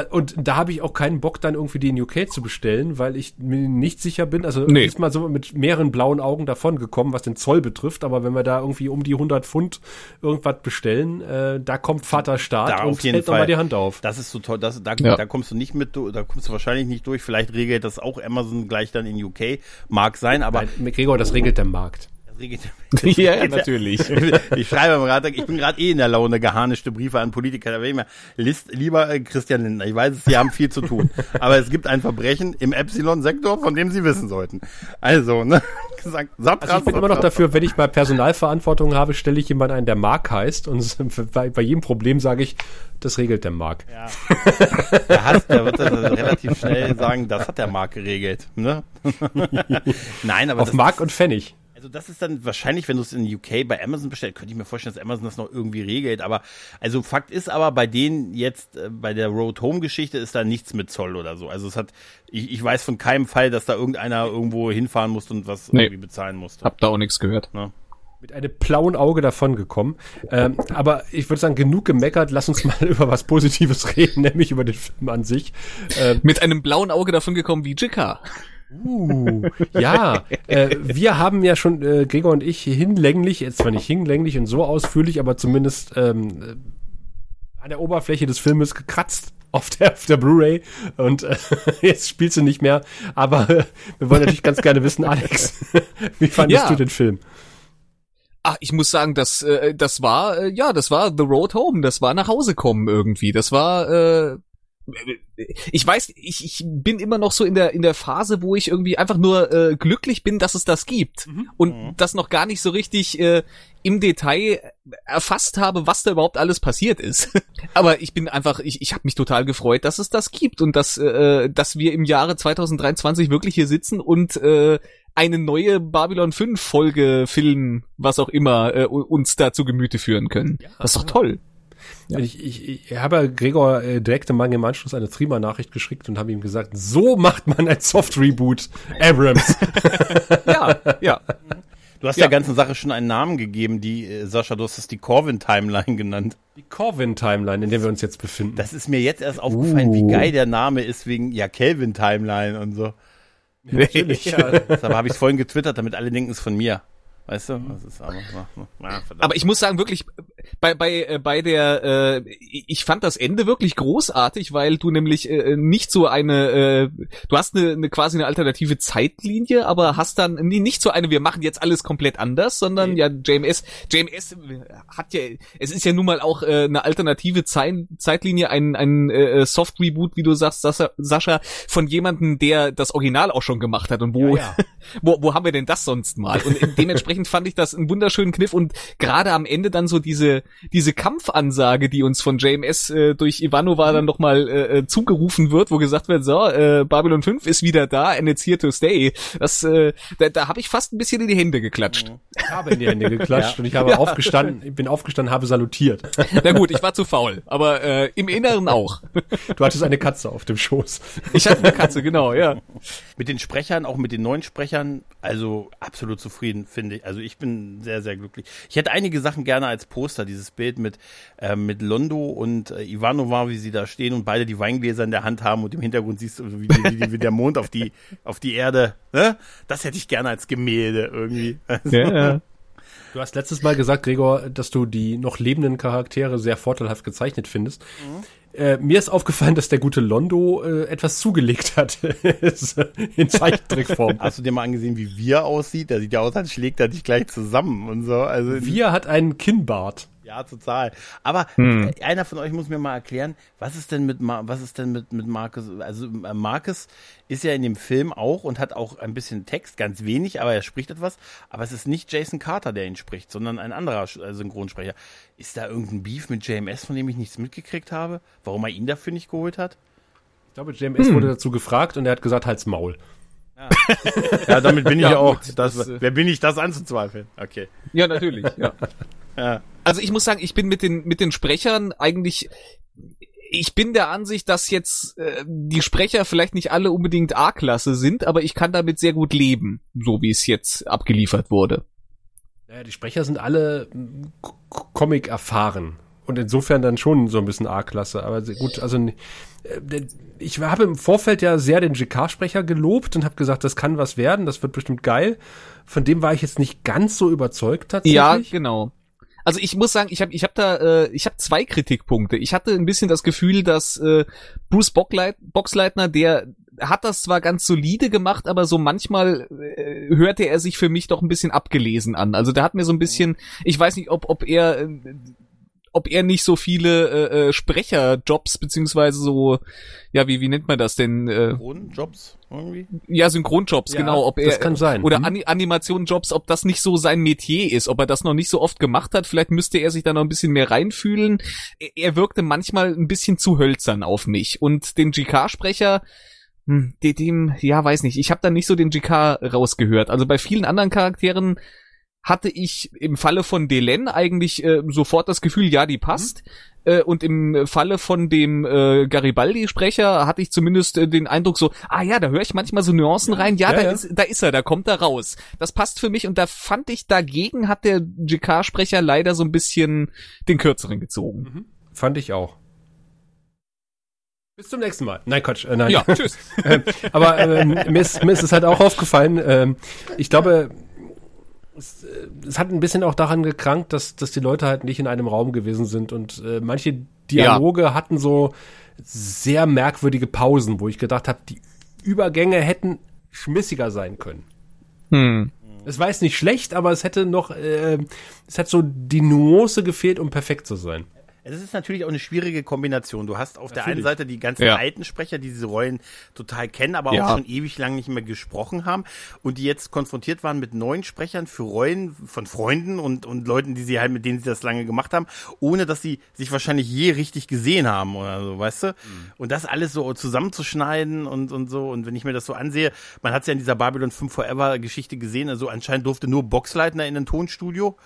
und da habe ich auch keinen Bock, dann irgendwie die in UK zu bestellen, weil ich mir nicht sicher bin. Also Nee. diesmal sind wir mit mehreren blauen Augen davon gekommen, was den Zoll betrifft. Aber wenn wir da irgendwie um die 100 Pfund irgendwas bestellen, äh, da kommt Vater Staat Da und auf jeden hält noch Fall. mal die Hand auf. Das ist so toll. Das, da, Ja. da kommst du nicht mit, da kommst du wahrscheinlich nicht durch. Vielleicht regelt das auch Amazon gleich dann in UK. Mag sein, aber Nein, Gregor, das regelt der Markt. Das regelt, ja, ja, (laughs) natürlich. (laughs) ich schreibe gerade, ich bin gerade eh in der Laune, geharnischte Briefe an Politiker. Da will ich mal, List, lieber äh, Christian Lindner, ich weiß, Sie haben viel zu tun, (laughs) aber es gibt ein Verbrechen im Epsilon-Sektor, von dem Sie wissen sollten. Also, ne, gesagt, Sapras, Also ich bin immer noch dafür, wenn ich mal Personalverantwortung habe, stelle ich jemanden ein, der Mark heißt. Und bei, bei jedem Problem sage ich, das regelt der Mark. Ja. Der, hasst, der wird dann relativ schnell sagen, das hat der Markt geregelt. Ne? Nein, aber Auf das, Mark und Pfennig. Also das ist dann wahrscheinlich, wenn du es in UK bei Amazon bestellst, könnte ich mir vorstellen, dass Amazon das noch irgendwie regelt. Aber also Fakt ist aber, bei denen jetzt äh, bei der Road Home Geschichte ist da nichts mit Zoll oder so. Also es hat, ich, ich weiß von keinem Fall, dass da irgendeiner irgendwo hinfahren musste und was Nee. irgendwie bezahlen musste. Hab da auch nichts gehört. Ne? Mit einem blauen Auge davon gekommen. Ähm, aber ich würde sagen, genug gemeckert. Lass uns mal (laughs) über was Positives reden, nämlich über den Film an sich. Ähm, Mit einem blauen Auge davon gekommen wie JK. Uh, ja, äh, wir haben ja schon, äh, Gregor und ich, hinlänglich, jetzt zwar nicht hinlänglich und so ausführlich, aber zumindest ähm, äh, an der Oberfläche des Filmes gekratzt auf der, auf der Blu-ray und äh, (laughs) jetzt spielst du nicht mehr, aber äh, wir wollen natürlich ganz gerne wissen, Alex, (laughs) wie fandest Ja. du den Film? Ah, ich muss sagen, das, äh, das war, äh, ja, das war The Road Home, das war nach Hause kommen irgendwie. Das war, äh, ich weiß, ich, ich bin immer noch so in der in der Phase, wo ich irgendwie einfach nur äh, glücklich bin, dass es das gibt und das noch gar nicht so richtig äh, im Detail erfasst habe, was da überhaupt alles passiert ist. (laughs) Aber ich bin einfach, ich, ich habe mich total gefreut, dass es das gibt und dass äh, dass wir im Jahre 2023 wirklich hier sitzen und äh, eine neue Babylon 5 Folge, Film, was auch immer, äh, uns da zu Gemüte führen können. das ist doch toll. Ja. Ich, ich, ich habe Gregor äh, direkt im im Anschluss eine Threema-Nachricht geschickt und habe ihm gesagt, so macht man ein Soft-Reboot, Abrams. (laughs) ja, ja. Du hast ja. der ganzen Sache schon einen Namen gegeben, die, äh, Sascha, du hast es die Corvin-Timeline genannt. Die Corvin-Timeline, in der wir uns jetzt befinden. Das ist mir jetzt erst aufgefallen, uh. wie geil der Name ist, wegen, ja, Kelvin-Timeline und so. Ja, natürlich. ja. (laughs) Deshalb habe ich es vorhin getwittert, damit alle denken es von mir. Weißt du? Das ist aber, na, aber ich muss sagen, wirklich, bei, bei, äh, bei der, äh, ich fand das Ende wirklich großartig, weil du nämlich äh, nicht so eine, äh, du hast eine, eine quasi eine alternative Zeitlinie, aber hast dann nicht so eine, wir machen jetzt alles komplett anders, sondern okay. ja, JMS, JMS hat ja, es ist ja nun mal auch äh, eine alternative Zeit, Zeitlinie, ein, ein äh, Soft Reboot, wie du sagst, Sascha, von jemandem, der das Original auch schon gemacht hat und wo, ja, ja. (laughs) wo, wo haben wir denn das sonst mal? Und dementsprechend fand ich das einen wunderschönen Kniff und gerade am Ende dann so diese diese Kampfansage, die uns von JMS äh, durch Ivanova dann nochmal äh, äh, zugerufen wird, wo gesagt wird, so, äh, Babylon 5 ist wieder da and it's here to stay. Das, äh, da, da habe ich fast ein bisschen in die Hände geklatscht. Ich habe in die Hände geklatscht ja. und ich habe ja. aufgestanden, ich bin aufgestanden, habe salutiert. Na gut, ich war zu faul, aber äh, im Inneren auch. Du hattest eine Katze auf dem Schoß. Ich hatte eine Katze, genau, ja. Mit den Sprechern, auch mit den neuen Sprechern, also absolut zufrieden, finde ich. Also ich bin sehr, sehr glücklich. Ich hätte einige Sachen gerne als Poster, dieses Bild mit, äh, mit Londo und äh, Ivanova, wie sie da stehen und beide die Weingläser in der Hand haben und im Hintergrund siehst du, wie, wie, wie der Mond auf die, (laughs) auf die Erde. Ne? Das hätte ich gerne als Gemälde irgendwie. Also, ja, ja. Du hast letztes Mal gesagt, Gregor, dass du die noch lebenden Charaktere sehr vorteilhaft gezeichnet findest. Mhm. Äh, mir ist aufgefallen, dass der gute Londo äh, etwas zugelegt hat (laughs) in Zeichentrickform. (laughs) Hast du dir mal angesehen, wie wir aussieht? Der sieht ja aus, als schlägt er dich gleich zusammen und so. Also wir hat einen Kinnbart. Ja, total. Aber hm. einer von euch muss mir mal erklären, was ist denn mit was ist denn mit mit Marcus? Also äh, Marcus ist ja in dem Film auch und hat auch ein bisschen Text, ganz wenig, aber er spricht etwas. Aber es ist nicht Jason Carter, der ihn spricht, sondern ein anderer äh, Synchronsprecher. Ist da irgendein Beef mit JMS, von dem ich nichts mitgekriegt habe? Warum er ihn dafür nicht geholt hat? Ich glaube, JMS hm. wurde dazu gefragt und er hat gesagt, halt's Maul. Ja. (laughs) ja, damit bin ich ja, auch. Das, das, wer bin ich, das anzuzweifeln? Okay. Ja, natürlich. Ja. (laughs) ja. Also ich muss sagen, ich bin mit den mit den Sprechern eigentlich ich bin der Ansicht, dass jetzt äh, die Sprecher vielleicht nicht alle unbedingt A-Klasse sind, aber ich kann damit sehr gut leben, so wie es jetzt abgeliefert wurde. Naja, die Sprecher sind alle Comic erfahren und insofern dann schon so ein bisschen A-Klasse. Aber gut, also äh, ich habe im Vorfeld ja sehr den GK-Sprecher gelobt und habe gesagt, das kann was werden, das wird bestimmt geil. Von dem war ich jetzt nicht ganz so überzeugt tatsächlich. Ja, genau. Also ich muss sagen, ich habe ich hab da äh, ich habe zwei Kritikpunkte. Ich hatte ein bisschen das Gefühl, dass äh, Bruce Bockleit, Boxleitner, der hat das zwar ganz solide gemacht, aber so manchmal äh, hörte er sich für mich doch ein bisschen abgelesen an. Also der hat mir so ein bisschen, ich weiß nicht, ob ob er äh, ob er nicht so viele äh, äh, Sprecherjobs beziehungsweise so, ja, wie wie nennt man das denn? Äh, Synchronjobs irgendwie? Ja, Synchronjobs, ja, genau. Ob er, das kann sein. Oder hm. Animationjobs, ob das nicht so sein Metier ist, ob er das noch nicht so oft gemacht hat. Vielleicht müsste er sich da noch ein bisschen mehr reinfühlen. Er, er wirkte manchmal ein bisschen zu hölzern auf mich. Und den GK-Sprecher, hm, dem, ja, weiß nicht. Ich habe da nicht so den GK rausgehört. Also bei vielen anderen Charakteren hatte ich im Falle von Delen eigentlich äh, sofort das Gefühl, ja, die passt. Mhm. Äh, und im Falle von dem äh, Garibaldi-Sprecher hatte ich zumindest äh, den Eindruck so, ah ja, da höre ich manchmal so Nuancen rein, ja, ja, da, ja. Ist, da ist er, da kommt er raus. Das passt für mich und da fand ich dagegen hat der GK-Sprecher leider so ein bisschen den kürzeren gezogen. Mhm. Fand ich auch. Bis zum nächsten Mal. Nein, Quatsch. Äh, nein. Ja, tschüss. (laughs) Ähm, aber ähm, mir, ist, mir ist es halt auch aufgefallen. Ähm, ich glaube, es, äh, es, hat ein bisschen auch daran gekrankt, dass, dass die Leute halt nicht in einem Raum gewesen sind und äh, manche Dialoge ja. hatten so sehr merkwürdige Pausen, wo ich gedacht habe, die Übergänge hätten schmissiger sein können. Hm. Es war jetzt nicht schlecht, aber es hätte noch, äh, es hat so die Nuance gefehlt, um perfekt zu sein. Es ist natürlich auch eine schwierige Kombination. Du hast auf natürlich. der einen Seite die ganzen ja. alten Sprecher, die diese Rollen total kennen, aber ja. auch schon ewig lang nicht mehr gesprochen haben und die jetzt konfrontiert waren mit neuen Sprechern für Rollen von Freunden und, und Leuten, die sie halt, mit denen sie das lange gemacht haben, ohne dass sie sich wahrscheinlich je richtig gesehen haben oder so, weißt du? Mhm. Und das alles so zusammenzuschneiden und, und so. Und wenn ich mir das so ansehe, man hat es ja in dieser Babylon 5 Forever Geschichte gesehen, also anscheinend durfte nur Boxleitner in ein Tonstudio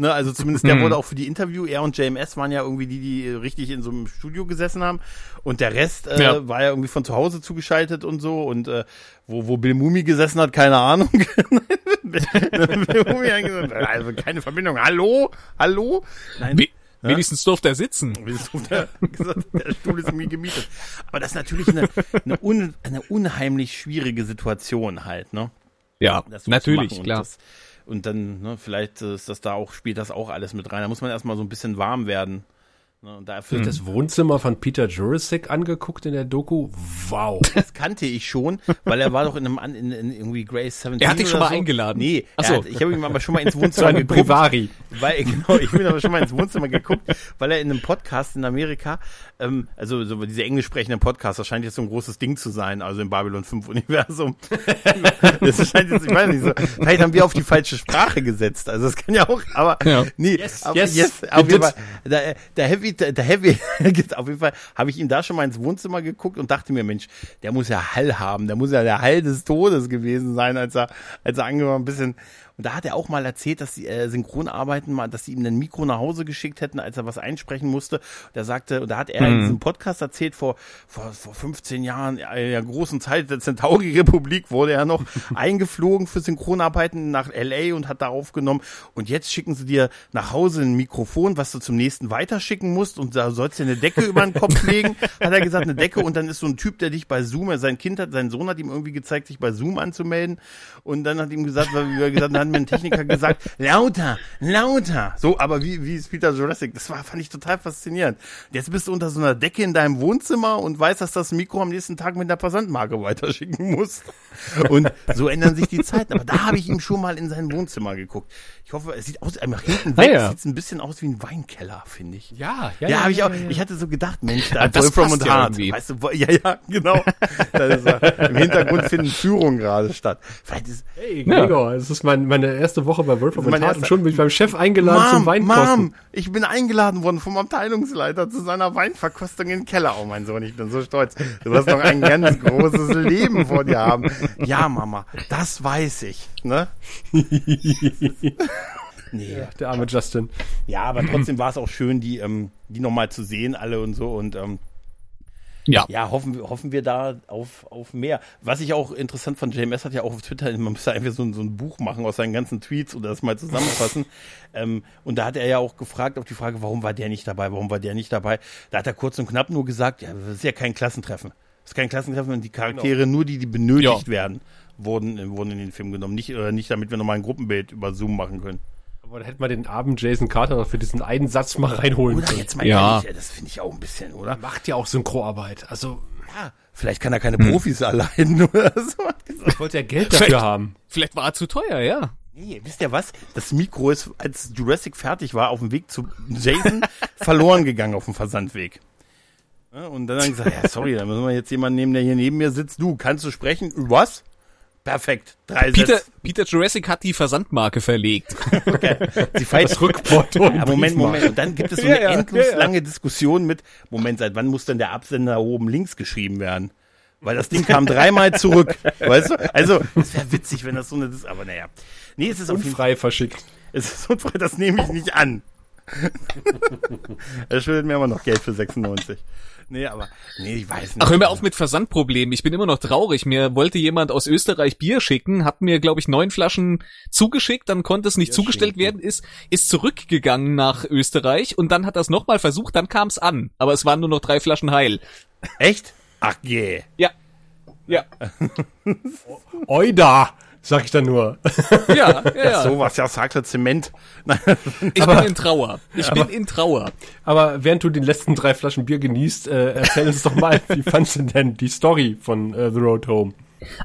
Ne, also zumindest der wurde auch für die Interview. Er und JMS waren ja irgendwie die, die richtig in so einem Studio gesessen haben. Und der Rest äh, Ja. war ja irgendwie von zu Hause zugeschaltet und so. Und äh, wo, wo Bill Mumi gesessen hat, keine Ahnung. (laughs) Bill Mumi hat gesagt, also keine Verbindung. Hallo? Hallo? Nein. We wenigstens durfte er sitzen. Wieso der, (laughs) gesagt, der Stuhl ist mir gemietet. Aber das ist natürlich eine, eine, un, eine unheimlich schwierige Situation halt, ne? Ja, natürlich, klar. Das, und dann, ne, vielleicht ist das da auch, spielt das auch alles mit rein. Da muss man erstmal so ein bisschen warm werden. Ne, und dafür, das, Das Wohnzimmer von Peter Jurassic angeguckt in der Doku. Wow. (laughs) das kannte ich schon, weil er war doch in einem, in, in irgendwie Grace 17 Er hat dich schon mal so. eingeladen. Nee, Ach er so. hat, ich habe ihn aber schon mal ins (laughs) Wohnzimmer geguckt. Privari. Weil, (laughs) genau, ich bin aber schon mal ins Wohnzimmer geguckt, weil er in einem Podcast in Amerika, ähm, also so diese englisch sprechenden Podcasts, das scheint jetzt so ein großes Ding zu sein, also im Babylon 5 Universum. das scheint jetzt, ich weiß nicht so, vielleicht haben wir auf die falsche Sprache gesetzt, also das kann ja auch, aber Ja. nee, Yes, aber yes, yes, we auf jeden Heavy, der Heavy, (laughs) auf jeden Fall habe ich ihn da schon mal ins Wohnzimmer geguckt und dachte mir, Mensch, der muss ja Hall haben, der muss ja der Hall des Todes gewesen sein, als er, als er angefangen ein bisschen, und da hat er auch mal erzählt, dass die äh, Synchronarbeiten mal, dass sie ihm ein Mikro nach Hause geschickt hätten, als er was einsprechen musste. Da sagte, und da hat er in diesem Podcast erzählt, vor, vor, vor 15 Jahren, ja, in der großen Zeit der Centauri-Republik wurde er noch (laughs) eingeflogen für Synchronarbeiten nach LA und hat da aufgenommen. Und jetzt schicken sie dir nach Hause ein Mikrofon, was du zum nächsten weiterschicken musst und da sollst du dir eine Decke über den Kopf legen, (laughs) hat er gesagt, eine Decke und dann ist so ein Typ, der dich bei Zoom, sein Kind hat, sein Sohn hat ihm irgendwie gezeigt, sich bei Zoom anzumelden und dann hat ihm gesagt, weil wir gesagt, hat mir ein Techniker gesagt, lauter, lauter. So, aber wie, wie ist Peter Jurassic? Das war, fand ich total faszinierend. Jetzt bist du unter so einer Decke in deinem Wohnzimmer und weißt, dass das Mikro am nächsten Tag mit der Versandmarke weiterschicken musst. Und so ändern sich die Zeiten. Aber da habe ich ihm schon mal in sein Wohnzimmer geguckt. Ich hoffe, es sieht aus, nach hinten Ah, weg, ja. sieht ein bisschen aus wie ein Weinkeller, finde ich. Ja, ja, Ja, habe ich auch. Ich hatte so gedacht, Mensch, da das Wolfram passt und ja Hart. Weißt du, ja, ja, genau. Das Im Hintergrund finden Führungen gerade statt. Vielleicht ist, Hey, Gregor, es ist mein, meine erste Woche bei und Meine Hart und schon bin ich beim Chef eingeladen zum Mom, Weinkosten. Mom, ich bin eingeladen worden vom Abteilungsleiter zu seiner Weinverkostung in den Keller. Oh, mein Sohn, ich bin so stolz. Du wirst noch ein ganz großes Leben vor dir haben. Ja, Mama, das weiß ich, ne? (laughs) Nee. Der arme Justin. Ja, aber trotzdem war es auch schön, die, ähm, die nochmal zu sehen, alle und so. Und ähm, Ja. ja, hoffen, wir- hoffen wir da auf, auf mehr. Was ich auch interessant fand, JMS hat ja auch auf Twitter, man müsste einfach so, ein- so ein Buch machen aus seinen ganzen Tweets und das mal zusammenfassen. (laughs) ähm, und da hat er ja auch gefragt auf die Frage, warum war der nicht dabei, warum war der nicht dabei. Da hat er kurz und knapp nur gesagt, ja, das ist ja kein Klassentreffen. Das ist kein Klassentreffen und die Charaktere, nur die, die benötigt Ja. werden, wurden, wurden in den Film genommen. Nicht, äh, nicht damit wir nochmal ein Gruppenbild über Zoom machen können. Aber da hätte man den armen Jason Carter noch für diesen einen Satz mal reinholen Oder können. jetzt mal Ja. ehrlich, das finde ich auch ein bisschen, oder? Macht ja auch Synchroarbeit. Also, Ja, vielleicht kann er keine Profis allein (laughs) oder so. ich wollte ja Geld dafür haben. Vielleicht war er zu teuer, ja. Nee, wisst ihr was? Das Mikro ist, als Jurassic fertig war, auf dem Weg zu Jason (laughs) verloren gegangen auf dem Versandweg. Und dann haben ich gesagt, ja, sorry, da müssen wir jetzt jemanden nehmen, der hier neben mir sitzt. Du, kannst du sprechen? Was? Perfekt. Drei Peter, Sätze. Peter Jurassic hat die Versandmarke verlegt. Sie (laughs) feiert Rückporto. Ja, Moment. Moment. Und dann gibt es so eine ja, endlos ja, ja. lange Diskussion mit, Moment, seit wann muss denn der Absender oben links geschrieben werden? Weil das Ding kam dreimal zurück. (laughs) Weißt du? Also, es wäre witzig, wenn das so eine, Dis aber naja. Nee, es ist auf jeden Fall Unfrei verschickt. Es ist so frei, das nehme ich nicht an. (laughs) er schuldet mir immer noch Geld für 96. Nee, aber, nee, ich weiß nicht. Ach, hör mir auf mit Versandproblemen. Ich bin immer noch traurig. Mir wollte jemand aus Österreich Bier schicken, hat mir, glaube ich, neun Flaschen zugeschickt, dann konnte es nicht zugestellt werden, ist, ist zurückgegangen nach Österreich und dann hat er es nochmal versucht, dann kam es an. Aber es waren nur noch drei Flaschen heil. Echt? Ach, je. Ja. Ja. (laughs) Oida, sag ich dann nur. (laughs) Ja, ja, ja. Sowas, ja, sagt er Zement. Nein, (laughs) Ich bin in Trauer. Ich bin in Trauer. Aber während du die letzten drei Flaschen Bier genießt, äh, erzähl uns doch mal, wie fandst du denn die Story von äh, The Road Home?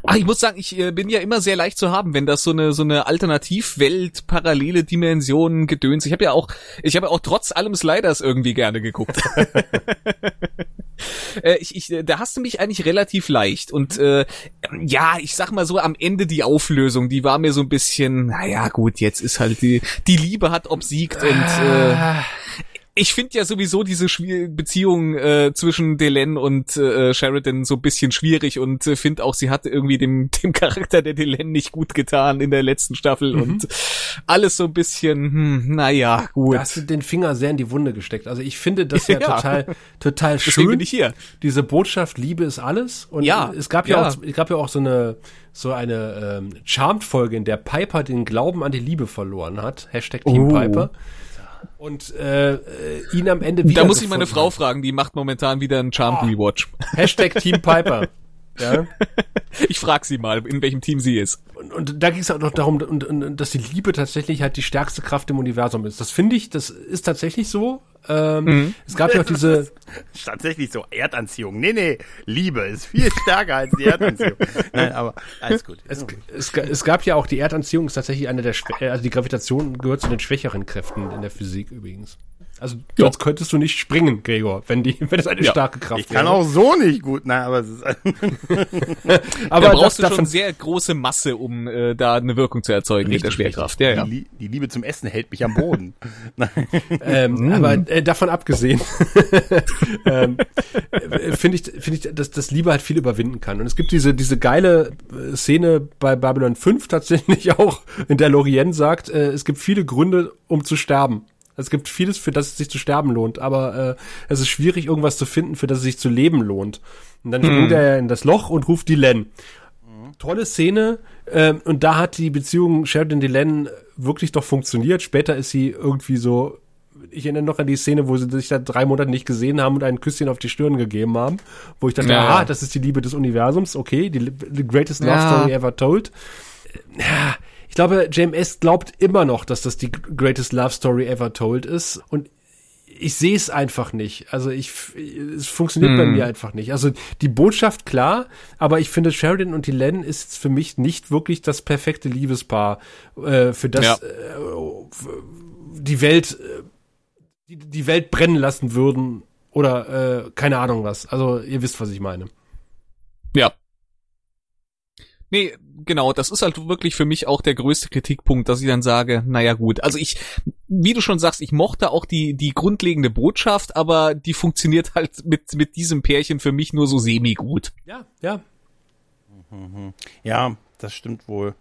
Ach, ich muss sagen, ich äh, bin ja immer sehr leicht zu haben, wenn das so eine so eine Alternativwelt, parallele Dimensionen gedöns. Ich habe ja auch, ich habe ja auch trotz allem Sliders irgendwie gerne geguckt. (laughs) äh, ich, ich, äh, da hast du mich eigentlich relativ leicht. Und äh, ja, ich sag mal so am Ende die Auflösung, die war mir so ein bisschen, naja gut, jetzt ist halt die die Liebe hat obsiegt und äh, ich finde ja sowieso diese Schwier Beziehung äh, zwischen Delenn und äh, Sheridan so ein bisschen schwierig und äh, finde auch, sie hat irgendwie dem, (laughs) dem Charakter der Delenn nicht gut getan in der letzten Staffel mhm. und alles so ein bisschen, hm, naja, gut. Da hast du den Finger sehr in die Wunde gesteckt. Also ich finde das (laughs) ja, ja. total, total schön. Deswegen bin ich hier. Diese Botschaft, Liebe ist alles. Und ja, es gab ja, ja. auch, es gab ja auch so eine, so eine ähm, Charmed-Folge, in der Piper den Glauben an die Liebe verloren hat. Hashtag Team oh. Piper und äh, ihn am Ende wieder. Da muss ich meine Frau fragen, die macht momentan wieder einen Charm oh. Rewatch. Hashtag Team Piper. Ja. (laughs) Ich frag sie mal, in welchem Team sie ist. Und, und da ging es auch noch darum, und, und, dass die Liebe tatsächlich halt die stärkste Kraft im Universum ist. Das finde ich, das ist tatsächlich so. Ähm, mhm. Es gab ja auch diese. (laughs) Tatsächlich so Erdanziehung. Nee, nee, Liebe ist viel stärker als die Erdanziehung. (laughs) Nein, aber alles gut. Es, es, es, gab ja auch die Erdanziehung, ist tatsächlich eine der, Schwä also die Gravitation gehört zu den schwächeren Kräften in der Physik übrigens. Also sonst könntest du nicht springen, Gregor, wenn die, wenn es eine ja. starke Kraft ist. Ich kann wäre. auch so nicht gut, nein, aber es ist. (laughs) aber da brauchst das, du schon sehr große Masse, um äh, da eine Wirkung zu erzeugen mit der Schwerkraft. Ja, ja. Die, die, Liebe zum Essen hält mich am Boden. (laughs) ähm, mm. Aber äh, davon abgesehen, (laughs) ähm, äh, finde ich, finde ich, dass das Liebe halt viel überwinden kann. Und es gibt diese diese geile äh, Szene bei Babylon 5 tatsächlich auch, in der Lorien sagt, äh, es gibt viele Gründe, um zu sterben. Es gibt vieles, für das es sich zu sterben lohnt, aber äh, es ist schwierig, irgendwas zu finden, für das es sich zu leben lohnt. Und dann hm. springt er in das Loch und ruft die Len. Mhm. Tolle Szene. Äh, und da hat die Beziehung Sheridan Len wirklich doch funktioniert. Später ist sie irgendwie so. Ich erinnere noch an die Szene, wo sie sich da drei Monate nicht gesehen haben und ein Küsschen auf die Stirn gegeben haben, wo ich dachte, ja. ah, das ist die Liebe des Universums, okay, die, die greatest love ja. story ever told. Ja, ich glaube, JMS glaubt immer noch, dass das die greatest love story ever told ist. Und ich sehe es einfach nicht. Also ich, es funktioniert hm. bei mir einfach nicht. Also die Botschaft klar, aber ich finde Sheridan und die Len ist für mich nicht wirklich das perfekte Liebespaar, äh, für das ja. äh, die Welt, äh, die, die Welt brennen lassen würden oder äh, keine Ahnung was. Also ihr wisst, was ich meine. Nee, genau, das ist halt wirklich für mich auch der größte Kritikpunkt, dass ich dann sage, naja gut, also ich, wie du schon sagst, ich mochte auch die, die grundlegende Botschaft, aber die funktioniert halt mit, mit diesem Pärchen für mich nur so semi-gut. Ja, ja. Ja, das stimmt wohl.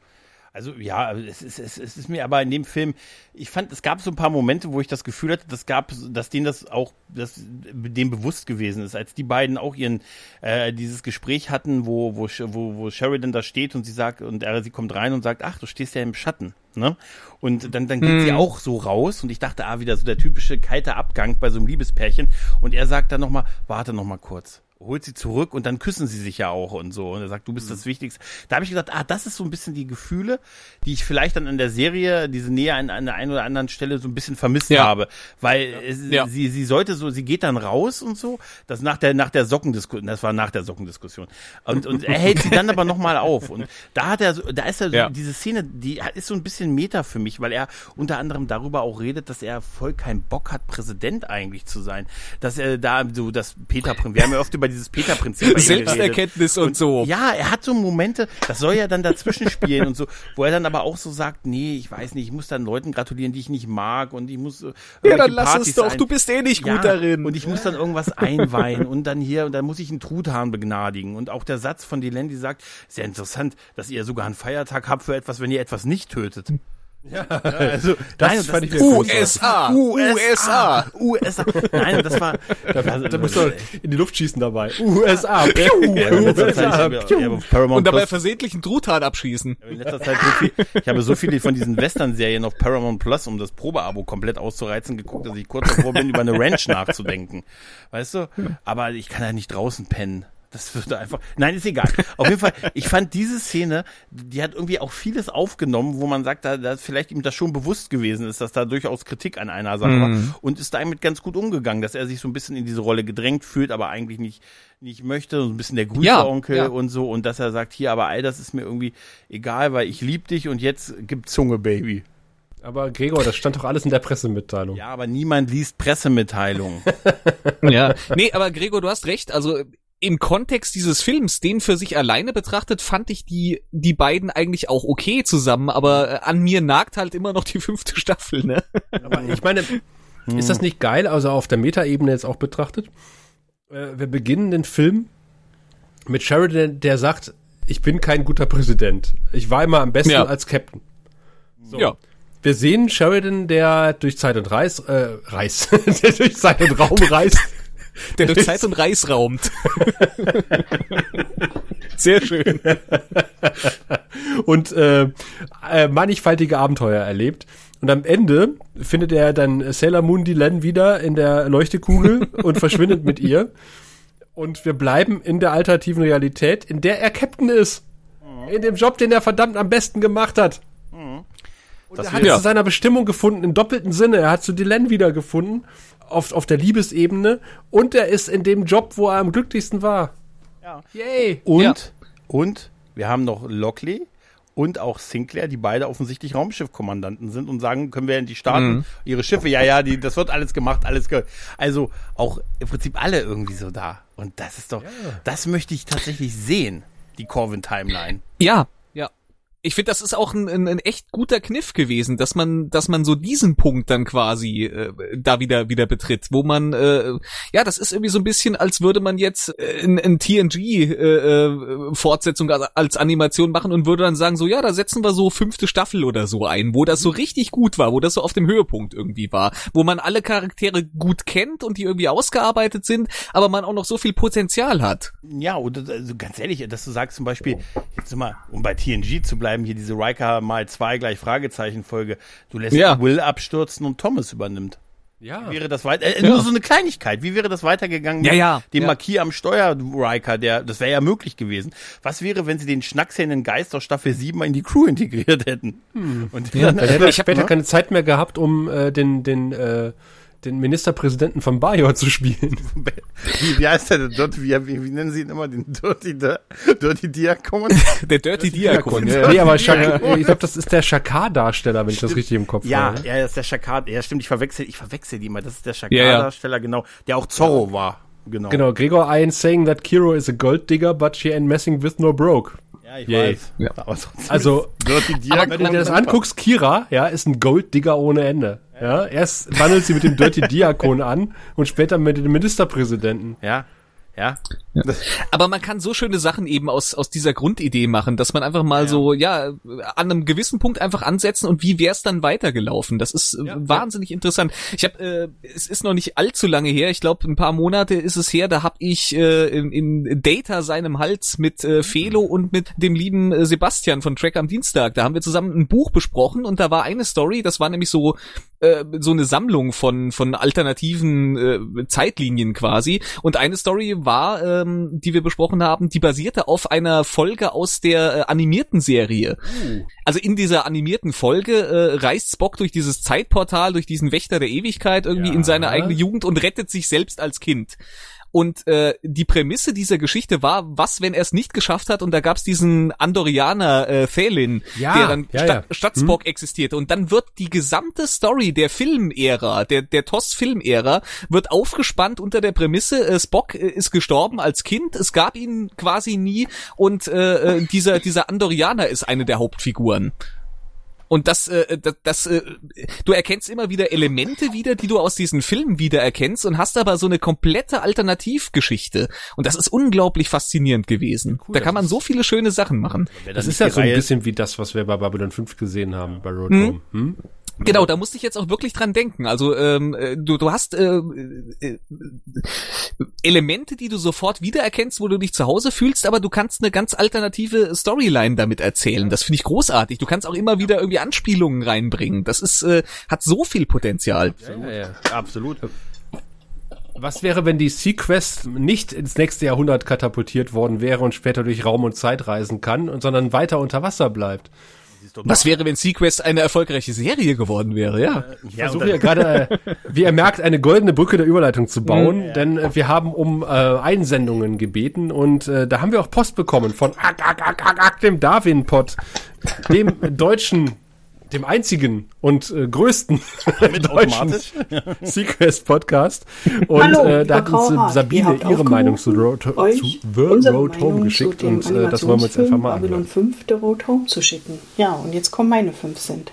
Also ja, es ist, es, es ist mir aber in dem Film, ich fand, es gab so ein paar Momente, wo ich das Gefühl hatte, das gab, dass denen das auch, dass dem bewusst gewesen ist, als die beiden auch ihren äh, dieses Gespräch hatten, wo, wo, wo, wo Sheridan da steht und sie sagt, und er, sie kommt rein und sagt, ach, du stehst ja im Schatten. Ne? Und dann, dann geht hm. sie auch so raus und ich dachte, ah, wieder so der typische kalte Abgang bei so einem Liebespärchen. Und er sagt dann nochmal, warte nochmal kurz holt sie zurück und dann küssen sie sich ja auch und so. Und er sagt, du bist das mhm. Wichtigste. Da habe ich gedacht, ah, das ist so ein bisschen die Gefühle, die ich vielleicht dann in der Serie, diese Nähe an, an der einen oder anderen Stelle so ein bisschen vermisst ja. habe. Weil ja. sie, sie sollte so, sie geht dann raus und so, das nach der, nach der Sockendiskussion, das war nach der Sockendiskussion. Und, und er hält sie dann aber nochmal auf. Und da hat er so, da ist er so, ja. diese Szene, die ist so ein bisschen Meta für mich, weil er unter anderem darüber auch redet, dass er voll keinen Bock hat, Präsident eigentlich zu sein. Dass er da so, das Peter, wir haben ja oft über dieses Peter-Prinzip. Selbsterkenntnis und, und, so. Ja, er hat so Momente, das soll ja dann dazwischen spielen und so, wo er dann aber auch so sagt, nee, ich weiß nicht, ich muss dann Leuten gratulieren, die ich nicht mag und ich muss. Äh, ja, dann lass Partys es doch, ein. du bist eh nicht ja, gut darin. Und ich muss dann irgendwas einweihen und dann hier, und dann muss ich einen Truthahn begnadigen. Und auch der Satz von Delenn, die sagt, sehr interessant, dass ihr sogar einen Feiertag habt für etwas, wenn ihr etwas nicht tötet. Ja, (laughs) also das, Nein, das fand ich USA, USA, USA. Nein, das war. Da, da musst du in die Luft schießen dabei. USA. (laughs) Piu, ja, USA piu. Und dabei versehentlich einen Truthahn abschießen. In letzter Zeit so viel, ich habe so viele von diesen Western-Serien auf Paramount Plus, um das Probeabo komplett auszureizen, geguckt, dass ich kurz davor bin, über eine Ranch nachzudenken. Weißt du? Aber ich kann ja nicht draußen pennen. Das würde einfach. Nein, ist egal. Auf jeden Fall, ich fand diese Szene, die hat irgendwie auch vieles aufgenommen, wo man sagt, da, da vielleicht ihm das schon bewusst gewesen ist, dass da durchaus Kritik an einer Sache mhm. war und ist damit ganz gut umgegangen, dass er sich so ein bisschen in diese Rolle gedrängt fühlt, aber eigentlich nicht nicht möchte, so ein bisschen der Grüßeonkel ja, ja. und so und dass er sagt, hier, aber all das ist mir irgendwie egal, weil ich lieb dich und jetzt gib Zunge, Baby. Aber Gregor, das stand doch alles in der Pressemitteilung. Ja, aber niemand liest Pressemitteilungen. (laughs) ja, nee, aber Gregor, du hast recht. Also im Kontext dieses Films, den für sich alleine betrachtet, fand ich die, die beiden eigentlich auch okay zusammen, aber äh, an mir nagt halt immer noch die fünfte Staffel, ne? Aber ich meine, Ist das nicht geil, also auf der Metaebene jetzt auch betrachtet? Äh, wir beginnen den Film mit Sheridan, der sagt, ich bin kein guter Präsident. Ich war immer am besten Ja. als Captain. So. Ja. Wir sehen Sheridan, der durch Zeit und Reis, äh, Reis, (laughs) der durch Zeit und Raum reist. (laughs) Der durch Zeit und Reis raumt. (laughs) Sehr schön. (laughs) und äh, äh, mannigfaltige Abenteuer erlebt. Und am Ende findet er dann Sailor Moon Dylan wieder in der Leuchtekugel und verschwindet mit ihr. Und wir bleiben in der alternativen Realität, in der er Captain ist. In dem Job, den er verdammt am besten gemacht hat. Und Das er hat wird- zu seiner Bestimmung gefunden, im doppelten Sinne. Er hat zu Dylan wiedergefunden, auf, auf der Liebesebene. Und er ist in dem Job, wo er am glücklichsten war. Ja. Yay. Und, Ja. und wir haben noch Lockley und auch Sinclair, die beide offensichtlich Raumschiffkommandanten sind und sagen, können wir endlich starten? Ihre Schiffe, ja, ja, die, das wird alles gemacht, alles ge Also auch im Prinzip alle irgendwie so da. Und das ist doch, das möchte ich tatsächlich sehen, die Corvin-Timeline. Ja, ja. Ich finde, das ist auch ein, ein, ein echt guter Kniff gewesen, dass man, dass man so diesen Punkt dann quasi äh, da wieder wieder betritt, wo man, äh, ja, das ist irgendwie so ein bisschen, als würde man jetzt äh, ein, ein TNG-Fortsetzung als, als Animation machen und würde dann sagen, so ja, da setzen wir so fünfte Staffel oder so ein, wo das so richtig gut war, wo das so auf dem Höhepunkt irgendwie war, wo man alle Charaktere gut kennt und die irgendwie ausgearbeitet sind, aber man auch noch so viel Potenzial hat. Ja, und also ganz ehrlich, dass du sagst zum Beispiel, jetzt mal, um bei TNG zu bleiben, hier diese Riker mal zwei gleich Fragezeichen Folge, du lässt Ja. Will abstürzen und Thomas übernimmt. Ja. Wäre das weiter, äh, nur so eine Kleinigkeit. Wie wäre das weitergegangen Ja, mit ja, dem ja. Marquis am Steuer Riker, der, das wäre ja möglich gewesen. Was wäre, wenn sie den schnackshänden Geist aus Staffel 7 mal in die Crew integriert hätten? Und dann, Dann hätte (laughs) Ich später ne? keine Zeit mehr gehabt, um äh, den, den, äh, den Ministerpräsidenten von Bajor zu spielen. (laughs) wie, wie heißt der, Dirty, wie, wie, wie nennen sie ihn immer, den Dirty, (laughs) der, Dirty Diakon? Der Dirty Diakon. Ja. nee, aber Shak ich glaube, das ist der Shakar-Darsteller, wenn ich das richtig im Kopf Ja, habe. ja, das ist der Shakar, ja stimmt, ich verwechsel, ich verwechsel die mal, das ist der Ja, ja. Shakar-Darsteller, genau, der auch Zorro war. Genau. Genau, Gregor Ein saying that Kiro is a gold digger, but she ain't messing with no broke. Ja, ich Yay. weiß. Ja. Aber Also, (laughs) Diakon. Wenn du dir das anguckst, Kira, ja, ist ein Golddigger ohne Ende. Ja, erst wandelt sie mit dem Dirty Diakon an und später mit dem Ministerpräsidenten. Ja, ja. Aber man kann so schöne Sachen eben aus, aus dieser Grundidee machen, dass man einfach mal so, ja, an einem gewissen Punkt einfach ansetzen und wie wär's dann weitergelaufen? Das ist äh, wahnsinnig interessant. Ich habe, äh, es ist noch nicht allzu lange her, ich glaube ein paar Monate ist es her, da habe ich äh, in, in Data seinem Hals mit äh, Felo und mit dem lieben äh, Sebastian von Track am Dienstag, da haben wir zusammen ein Buch besprochen und da war eine Story, das war nämlich so äh, so eine Sammlung von von alternativen äh, Zeitlinien quasi und eine Story war, ähm, die wir besprochen haben, die basierte auf einer Folge aus der äh, animierten Serie. Also in dieser animierten Folge äh, reist Spock durch dieses Zeitportal, durch diesen Wächter der Ewigkeit irgendwie Ja. in seine eigene Jugend und rettet sich selbst als Kind. Und äh, die Prämisse dieser Geschichte war, was, wenn er es nicht geschafft hat und da gab's diesen Andorianer äh, Thelin, Ja, der dann ja, sta ja. Hm? statt Spock existierte. Und dann wird die gesamte Story der Filmära, der, der TOS-Filmära, wird aufgespannt unter der Prämisse, äh, Spock äh, ist gestorben als Kind, es gab ihn quasi nie und äh, äh, dieser, dieser Andorianer ist eine der Hauptfiguren. Und das, äh, das, das äh, du erkennst immer wieder Elemente wieder, die du aus diesen Filmen wieder erkennst und hast aber so eine komplette Alternativgeschichte. Und das ist unglaublich faszinierend gewesen. da kann man so viele schöne Sachen machen. Das ist ja so ein Reihe- bisschen wie das, was wir bei Babylon 5 gesehen haben, bei Road Home. Hm? Genau, da musste ich jetzt auch wirklich dran denken. Also ähm, äh, du, du hast äh, äh, Elemente, die du sofort wiedererkennst, wo du dich zu Hause fühlst, aber du kannst eine ganz alternative Storyline damit erzählen. Das finde ich großartig. Du kannst auch immer wieder irgendwie Anspielungen reinbringen. Das ist äh, hat so viel Potenzial. Ja, ja. Absolut. Was wäre, wenn die Sequest nicht ins nächste Jahrhundert katapultiert worden wäre und später durch Raum und Zeit reisen kann, und sondern weiter unter Wasser bleibt? Was wäre, wenn Sequest eine erfolgreiche Serie geworden wäre? Ja. Ich Ja, versuche ja gerade, äh, wie ihr merkt, eine goldene Brücke der Überleitung zu bauen, denn äh, wir haben um äh, Einsendungen gebeten und äh, da haben wir auch Post bekommen von Ak, Ak, Ak, Ak, Ak, dem Darwin-Pod, dem (laughs) deutschen, dem einzigen und äh, größten (laughs) Mit deutschen automatisch. (laughs) Sequest-Podcast. Und Hallo, äh, da hat uns äh, Sabine ihre Meinung zu Road, zu The Road Home geschickt und äh, das wollen wir uns einfach mal anhören. 5 The Road Home zu schicken. Ja, und jetzt kommen meine 5 Cent.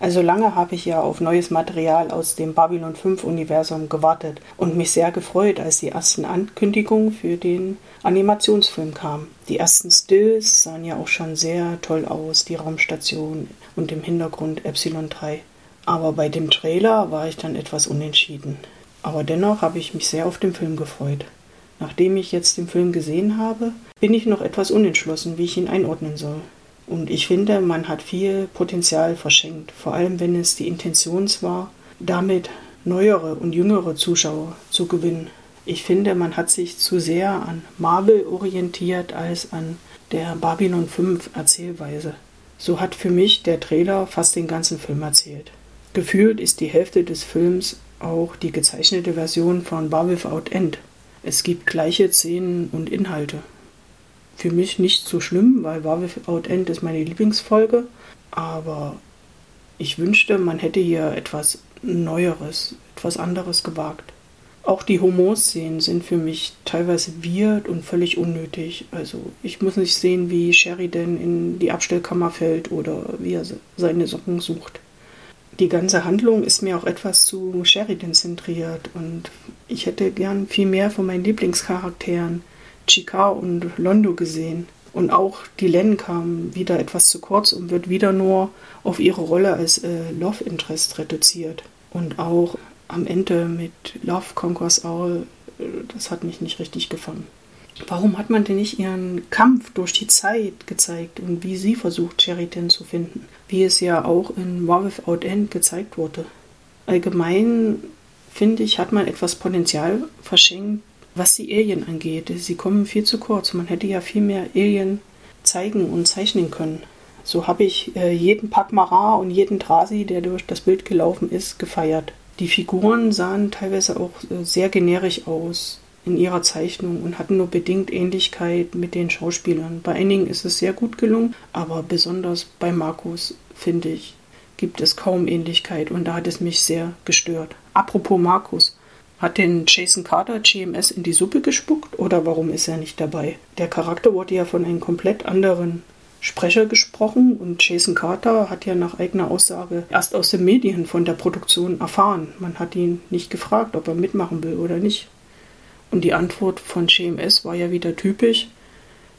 Also lange habe ich ja auf neues Material aus dem Babylon 5 Universum gewartet und mich sehr gefreut, als die ersten Ankündigungen für den Animationsfilm kamen. Die ersten Stills sahen ja auch schon sehr toll aus, die Raumstation und im Hintergrund Epsilon 3. Aber bei dem Trailer war ich dann etwas unentschieden. Aber dennoch habe ich mich sehr auf den Film gefreut. Nachdem ich jetzt den Film gesehen habe, bin ich noch etwas unentschlossen, wie ich ihn einordnen soll. Und ich finde, man hat viel Potenzial verschenkt, vor allem wenn es die Intention war, damit neuere und jüngere Zuschauer zu gewinnen. Ich finde, man hat sich zu sehr an Marvel orientiert als an der Babylon 5 Erzählweise. So hat für mich der Trailer fast den ganzen Film erzählt. Gefühlt ist die Hälfte des Films auch die gezeichnete Version von Bar Without End. Es gibt gleiche Szenen und Inhalte für mich nicht so schlimm, weil War Without End ist meine Lieblingsfolge. Aber ich wünschte, man hätte hier etwas Neueres, etwas anderes gewagt. Auch die Homo-Szenen sind für mich teilweise weird und völlig unnötig. Also ich muss nicht sehen, wie Sheridan in die Abstellkammer fällt oder wie er seine Socken sucht. Die ganze Handlung ist mir auch etwas zu Sheridan zentriert und ich hätte gern viel mehr von meinen Lieblingscharakteren Chikar und Londo gesehen. Und auch die Len kam wieder etwas zu kurz und wird wieder nur auf ihre Rolle als äh, Love Interest reduziert. Und auch am Ende mit Love Conquers All, äh, das hat mich nicht richtig gefangen. Warum hat man denn nicht ihren Kampf durch die Zeit gezeigt und wie sie versucht, Sheridan zu finden? Wie es ja auch in War Without End gezeigt wurde. Allgemein, finde ich, hat man etwas Potenzial verschenkt, was die Alien angeht. Sie kommen viel zu kurz. Man hätte ja viel mehr Alien zeigen und zeichnen können. So habe ich äh, jeden Pakmara und jeden Drasi, der durch das Bild gelaufen ist, gefeiert. Die Figuren sahen teilweise auch äh, sehr generisch aus in ihrer Zeichnung und hatten nur bedingt Ähnlichkeit mit den Schauspielern. Bei einigen ist es sehr gut gelungen, aber besonders bei Markus, finde ich, gibt es kaum Ähnlichkeit und da hat es mich sehr gestört. Apropos Markus, hat den Jason Carter GMS in die Suppe gespuckt oder warum ist er nicht dabei? Der Charakter wurde ja von einem komplett anderen Sprecher gesprochen und Jason Carter hat ja nach eigener Aussage erst aus den Medien von der Produktion erfahren. Man hat ihn nicht gefragt, ob er mitmachen will oder nicht. Und die Antwort von GMS war ja wieder typisch.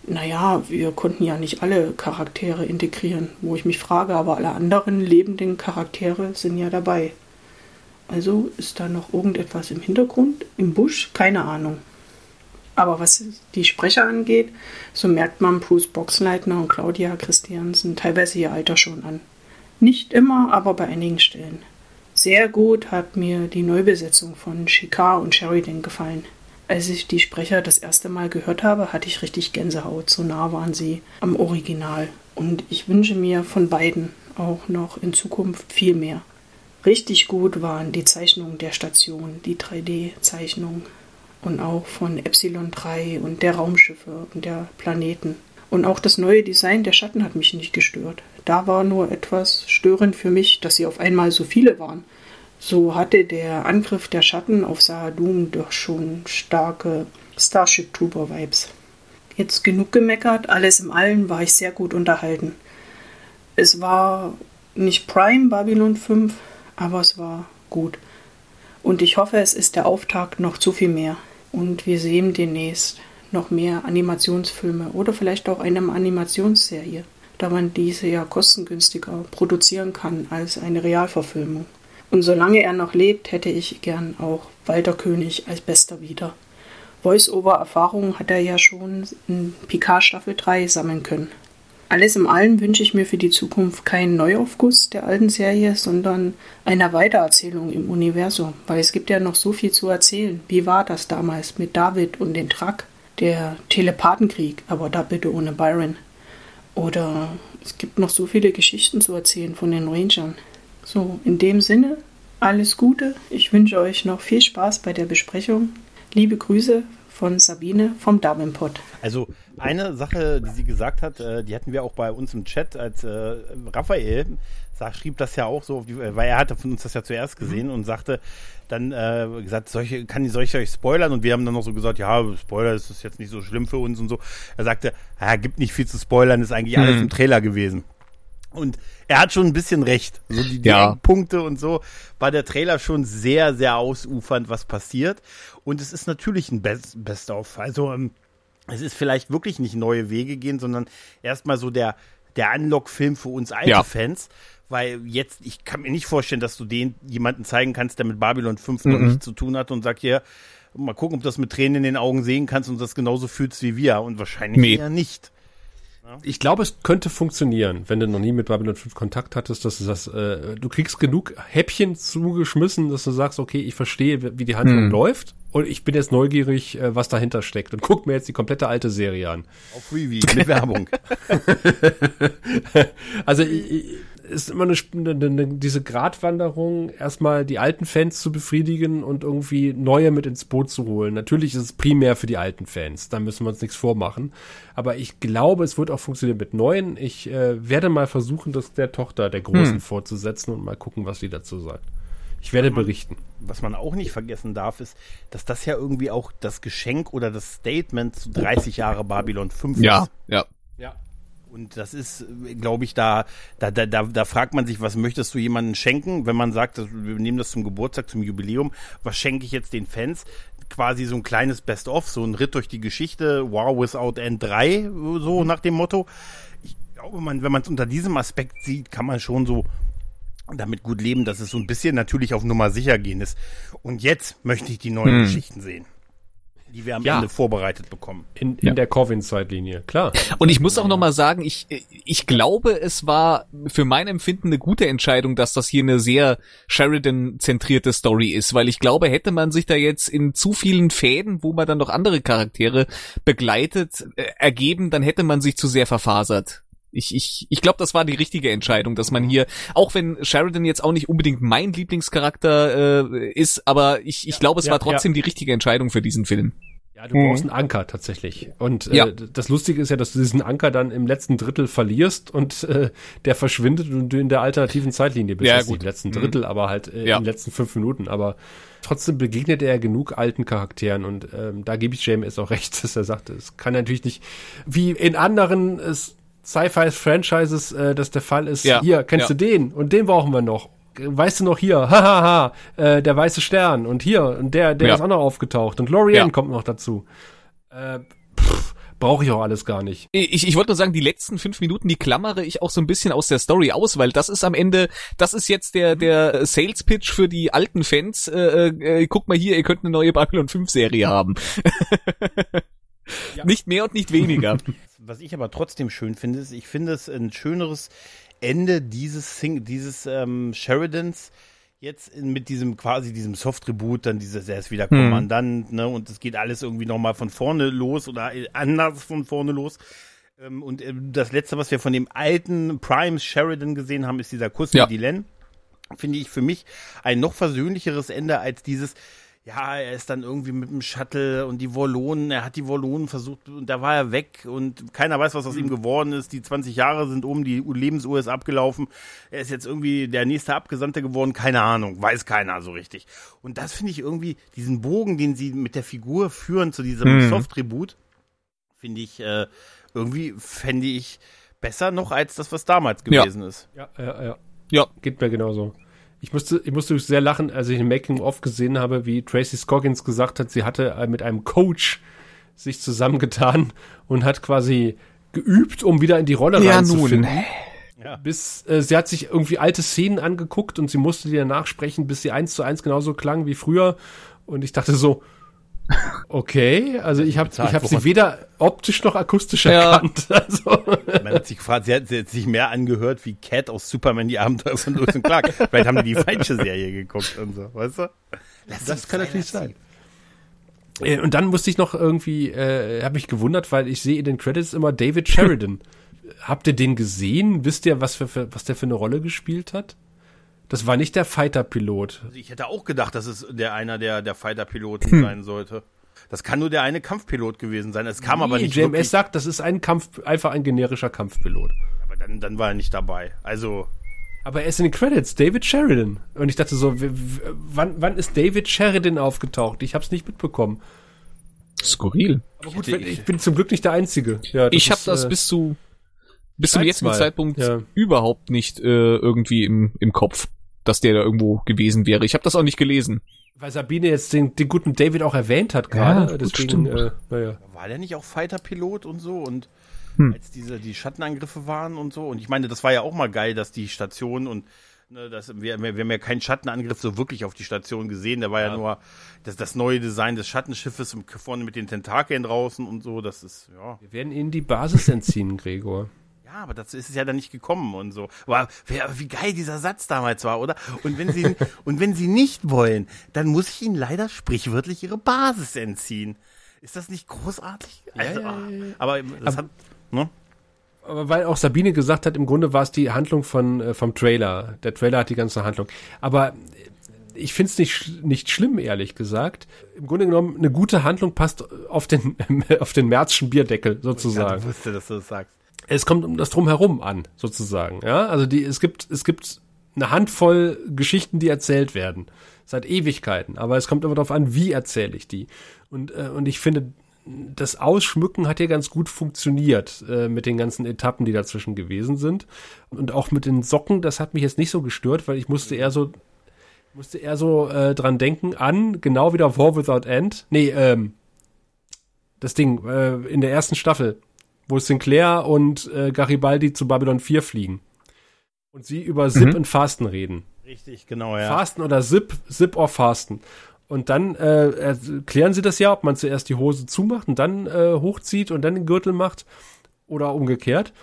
Naja, wir konnten ja nicht alle Charaktere integrieren, wo ich mich frage, aber alle anderen lebenden Charaktere sind ja dabei. Also ist da noch irgendetwas im Hintergrund, im Busch, keine Ahnung. Aber was die Sprecher angeht, so merkt man Bruce Boxleitner und Claudia Christiansen teilweise ihr Alter schon an. Nicht immer, aber bei einigen Stellen. Sehr gut hat mir die Neubesetzung von Shikar und Sheridan gefallen. Als ich die Sprecher das erste Mal gehört habe, hatte ich richtig Gänsehaut. So nah waren sie am Original. Und ich wünsche mir von beiden auch noch in Zukunft viel mehr. Richtig gut waren die Zeichnungen der Station, die 3D-Zeichnungen und auch von Epsilon 3 und der Raumschiffe und der Planeten. Und auch das neue Design der Schatten hat mich nicht gestört. Da war nur etwas störend für mich, dass sie auf einmal so viele waren. So hatte der Angriff der Schatten auf Sahadum doch schon starke Starship Trooper Vibes. Jetzt genug gemeckert, alles im Allen war ich sehr gut unterhalten. Es war nicht Prime Babylon 5, aber es war gut. Und ich hoffe, es ist der Auftakt noch zu viel mehr. Und wir sehen demnächst noch mehr Animationsfilme oder vielleicht auch eine Animationsserie, da man diese ja kostengünstiger produzieren kann als eine Realverfilmung. Und solange er noch lebt, hätte ich gern auch Walter König als Bester wieder. Voice-Over-Erfahrung hat er ja schon in Picard Staffel 3 sammeln können. Alles im Allen wünsche ich mir für die Zukunft keinen Neuaufguss der alten Serie, sondern eine Weitererzählung im Universum, weil es gibt ja noch so viel zu erzählen. Wie war das damals mit David und den Truck? Der Telepathenkrieg, aber da bitte ohne Byron. Oder es gibt noch so viele Geschichten zu erzählen von den Rangern. So, in dem Sinne, alles Gute. Ich wünsche euch noch viel Spaß bei der Besprechung. Liebe Grüße von Sabine vom Davenpot. Also eine Sache, die sie gesagt hat, äh, die hatten wir auch bei uns im Chat, als äh, Raphael sag, schrieb das ja auch so, weil er hatte von uns das ja zuerst mhm. gesehen mhm. und sagte dann äh, gesagt, solche, kann ich solche euch spoilern? Und wir haben dann noch so gesagt, ja, Spoiler das ist jetzt nicht so schlimm für uns und so. Er sagte, ja, gibt nicht viel zu spoilern, ist eigentlich mhm. alles im Trailer gewesen. Und er hat schon ein bisschen recht. So die, die Ja. Punkte und so war der Trailer schon sehr, sehr ausufernd, was passiert. Und es ist natürlich ein Best- Best-of. Also ähm, es ist vielleicht wirklich nicht neue Wege gehen, sondern erstmal so der, der Unlock-Film für uns alte Ja. Fans. Weil jetzt, ich kann mir nicht vorstellen, dass du den jemanden zeigen kannst, der mit Babylon 5 noch nichts zu tun hat und sagt, hier, mal gucken, ob du das mit Tränen in den Augen sehen kannst und das genauso fühlst wie wir. Und wahrscheinlich Nee. eher nicht. Ich glaube, es könnte funktionieren, wenn du noch nie mit Babylon 5 Kontakt hattest, dass du das, äh, du kriegst genug Häppchen zugeschmissen, dass du sagst, okay, ich verstehe, wie die Handlung Hm. läuft und ich bin jetzt neugierig, äh, was dahinter steckt und guck mir jetzt die komplette alte Serie an. Auf Freebie, mit Werbung. (laughs) Also ist immer eine, eine, eine, diese Gratwanderung, erstmal die alten Fans zu befriedigen und irgendwie neue mit ins Boot zu holen. Natürlich ist es primär für die alten Fans, da müssen wir uns nichts vormachen. Aber ich glaube, es wird auch funktionieren mit neuen. Ich äh, werde mal versuchen, das der Tochter der Großen Hm. fortzusetzen und mal gucken, was sie dazu sagt. Ich werde berichten. was man auch nicht vergessen darf, ist, dass das ja irgendwie auch das Geschenk oder das Statement zu 30 Jahre Babylon 5 Ja, ist. ja. Ja. Und das ist, glaube ich, da, da, da, da, da fragt man sich, was möchtest du jemandem schenken, wenn man sagt, dass wir nehmen das zum Geburtstag, zum Jubiläum, was schenke ich jetzt den Fans? Quasi so ein kleines Best-of, so ein Ritt durch die Geschichte, Wow Without End 3, so nach dem Motto. Ich glaube, man, wenn man es unter diesem Aspekt sieht, kann man schon so damit gut leben, dass es so ein bisschen natürlich auf Nummer sicher gehen ist. Und jetzt möchte ich die neuen Hm. Geschichten sehen, die wir am Ja. Ende vorbereitet bekommen. In, in Ja. der Corvin-Zeitlinie, klar. Und ich muss auch noch mal sagen, ich, ich glaube, es war für mein Empfinden eine gute Entscheidung, dass das hier eine sehr Sheridan-zentrierte Story ist, weil ich glaube, hätte man sich da jetzt in zu vielen Fäden, wo man dann noch andere Charaktere begleitet, äh, ergeben, dann hätte man sich zu sehr verfasert. Ich, ich, ich glaube, das war die richtige Entscheidung, dass man hier, auch wenn Sheridan jetzt auch nicht unbedingt mein Lieblingscharakter äh, ist, aber ich, ich glaube, es ja, war trotzdem die richtige Entscheidung für diesen Film. Ja, du brauchst einen Anker tatsächlich. Und äh, Ja. das Lustige ist ja, dass du diesen Anker dann im letzten Drittel verlierst und äh, der verschwindet und du in der alternativen Zeitlinie bist. Ja, Jetzt gut. nicht im letzten Mhm. Drittel, aber halt äh, Ja. in den letzten fünf Minuten. Aber trotzdem begegnet er genug alten Charakteren und ähm, da gebe ich JMS auch recht, (laughs) dass er sagt, es kann natürlich nicht, wie in anderen äh, Sci-Fi-Franchises äh, das der Fall ist, Ja. hier, kennst Ja. du den und den brauchen wir noch. Weißt du noch hier, (laughs) hahaha, äh, der weiße Stern und hier und der, der Ja. ist auch noch aufgetaucht und Lorian Ja. kommt noch dazu. Äh, pff, Brauche ich auch alles gar nicht. Ich, ich wollte nur sagen, die letzten fünf Minuten, die klammere ich auch so ein bisschen aus der Story aus, weil das ist am Ende, das ist jetzt der, der Sales Pitch für die alten Fans. Äh, äh, guck mal hier, ihr könnt eine neue Babylon 5 Serie haben. (laughs) Nicht mehr und nicht weniger. (laughs) Was ich aber trotzdem schön finde, ist, ich finde es ein schöneres Ende dieses, Sing dieses ähm, Sheridans jetzt in, mit diesem quasi diesem Soft-Reboot, dann dieses, er ist wieder Kommandant, ne, und es geht alles irgendwie nochmal von vorne los oder äh, anders von vorne los. Ähm, und äh, das letzte, was wir von dem alten Prime Sheridan gesehen haben, ist dieser Kuss Ja. mit Dylan. Finde ich für mich ein noch versöhnlicheres Ende als dieses, ja, er ist dann irgendwie mit dem Shuttle und die Wollonen, er hat die Wollonen versucht und da war er weg und keiner weiß, was aus ihm geworden ist. Die 20 Jahre sind um, die Lebensuhr ist abgelaufen. Er ist jetzt irgendwie der nächste Abgesandte geworden, keine Ahnung, weiß keiner so richtig. Und das finde ich irgendwie, diesen Bogen, den sie mit der Figur führen zu diesem Mhm. Soft-Reboot, finde ich, äh, irgendwie fände ich besser noch als das, was damals Ja. gewesen ist. Ja, ja, ja. Ja. Geht mir genauso. Ich musste, ich musste sehr lachen, als ich im Making-of gesehen habe, wie Tracy Scoggins gesagt hat, sie hatte äh, mit einem Coach sich zusammengetan und hat quasi geübt, um wieder in die Rolle Ja, reinzufinden. nun. Ja. Bis äh, sie hat sich irgendwie alte Szenen angeguckt und sie musste die danach sprechen, bis sie eins zu eins genauso klang wie früher. Und ich dachte so, okay, also ich habe ich hab sie weder optisch noch akustisch Ja. erkannt. (laughs) Also, Man hat sich gefragt, sie hat, sie hat sich mehr angehört wie Cat aus Superman, die Abenteuer von Lewis und Clark. Vielleicht haben die die falsche Serie geguckt und so, weißt du? Lass Das kann natürlich lass sein. Äh, Und dann musste ich noch irgendwie, äh, habe mich gewundert, weil ich sehe in den Credits immer David Sheridan. (laughs) Habt ihr den gesehen? Wisst ihr, was, für, was der für eine Rolle gespielt hat? Das war nicht der Fighter-Pilot. sie. Ich hätte auch gedacht, dass es der einer der, der Fighter-Piloten sein sollte. Das kann nur der eine Kampfpilot gewesen sein. Es kam aber Nee, nicht JMS wirklich. sagt, das ist ein Kampf, einfach ein generischer Kampfpilot. Aber dann, dann war er nicht dabei. Also, Aber er ist in den Credits, David Sheridan. Und ich dachte so, wann, wann ist David Sheridan aufgetaucht? Ich habe es nicht mitbekommen. Skurril. Aber gut, wenn, ich bin zum Glück nicht der Einzige. Ja, Ich habe ist, das äh, bis zu bis zum jetzigen mal. Zeitpunkt Ja. überhaupt nicht äh, irgendwie im, im Kopf, dass der da irgendwo gewesen wäre. Ich habe das auch nicht gelesen. Weil Sabine jetzt den, den guten David auch erwähnt hat gerade. gut, deswegen, stimmt. äh, naja. War der nicht auch Fighter-Pilot und so? Und Hm. als diese die Schattenangriffe waren und so. Und ich meine, das war ja auch mal geil, dass die Station und ne, das, wir, wir wir haben ja keinen Schattenangriff so wirklich auf die Station gesehen. Da war ja, nur das, das neue Design des Schattenschiffes und vorne mit den Tentakeln draußen und so. Das ist, ja. Wir werden ihnen die Basis entziehen, Gregor. Ja, aber dazu ist es ja dann nicht gekommen und so. Aber wer- wie geil dieser Satz damals war, oder? Und wenn sie, (laughs) und wenn sie nicht wollen, dann muss ich ihnen leider sprichwörtlich ihre Basis entziehen. Ist das nicht großartig? Also, ja, ja, ja. Aber das hat, ne? Aber weil auch Sabine gesagt hat, im Grunde war es die Handlung von, äh, vom Trailer. Der Trailer hat die ganze Handlung. Aber äh, ich finde es nicht, nicht schlimm, ehrlich gesagt. Im Grunde genommen, eine gute Handlung passt auf den, (laughs) auf den Märzschen Bierdeckel, sozusagen. ich wusste, dass du das sagst. Es kommt um das Drumherum an, sozusagen. Ja, also die, es gibt, es gibt eine Handvoll Geschichten, die erzählt werden. Seit Ewigkeiten. Aber es kommt immer darauf an, wie erzähle ich die. Und, äh, und ich finde, das Ausschmücken hat hier ganz gut funktioniert äh, mit den ganzen Etappen, die dazwischen gewesen sind. Und auch mit den Socken, das hat mich jetzt nicht so gestört, weil ich musste eher so, musste eher so äh, dran denken an, genau wieder War Without End. Nee, ähm, das Ding, äh, in der ersten Staffel, wo Sinclair und äh, Garibaldi zu Babylon 4 fliegen. Und sie über Zip Mhm. und Fasten reden. Richtig, genau, ja. Fasten oder Zip, Zip or Fasten. Und dann äh, erklären sie das ja, ob man zuerst die Hose zumacht und dann äh, hochzieht und dann den Gürtel macht oder umgekehrt.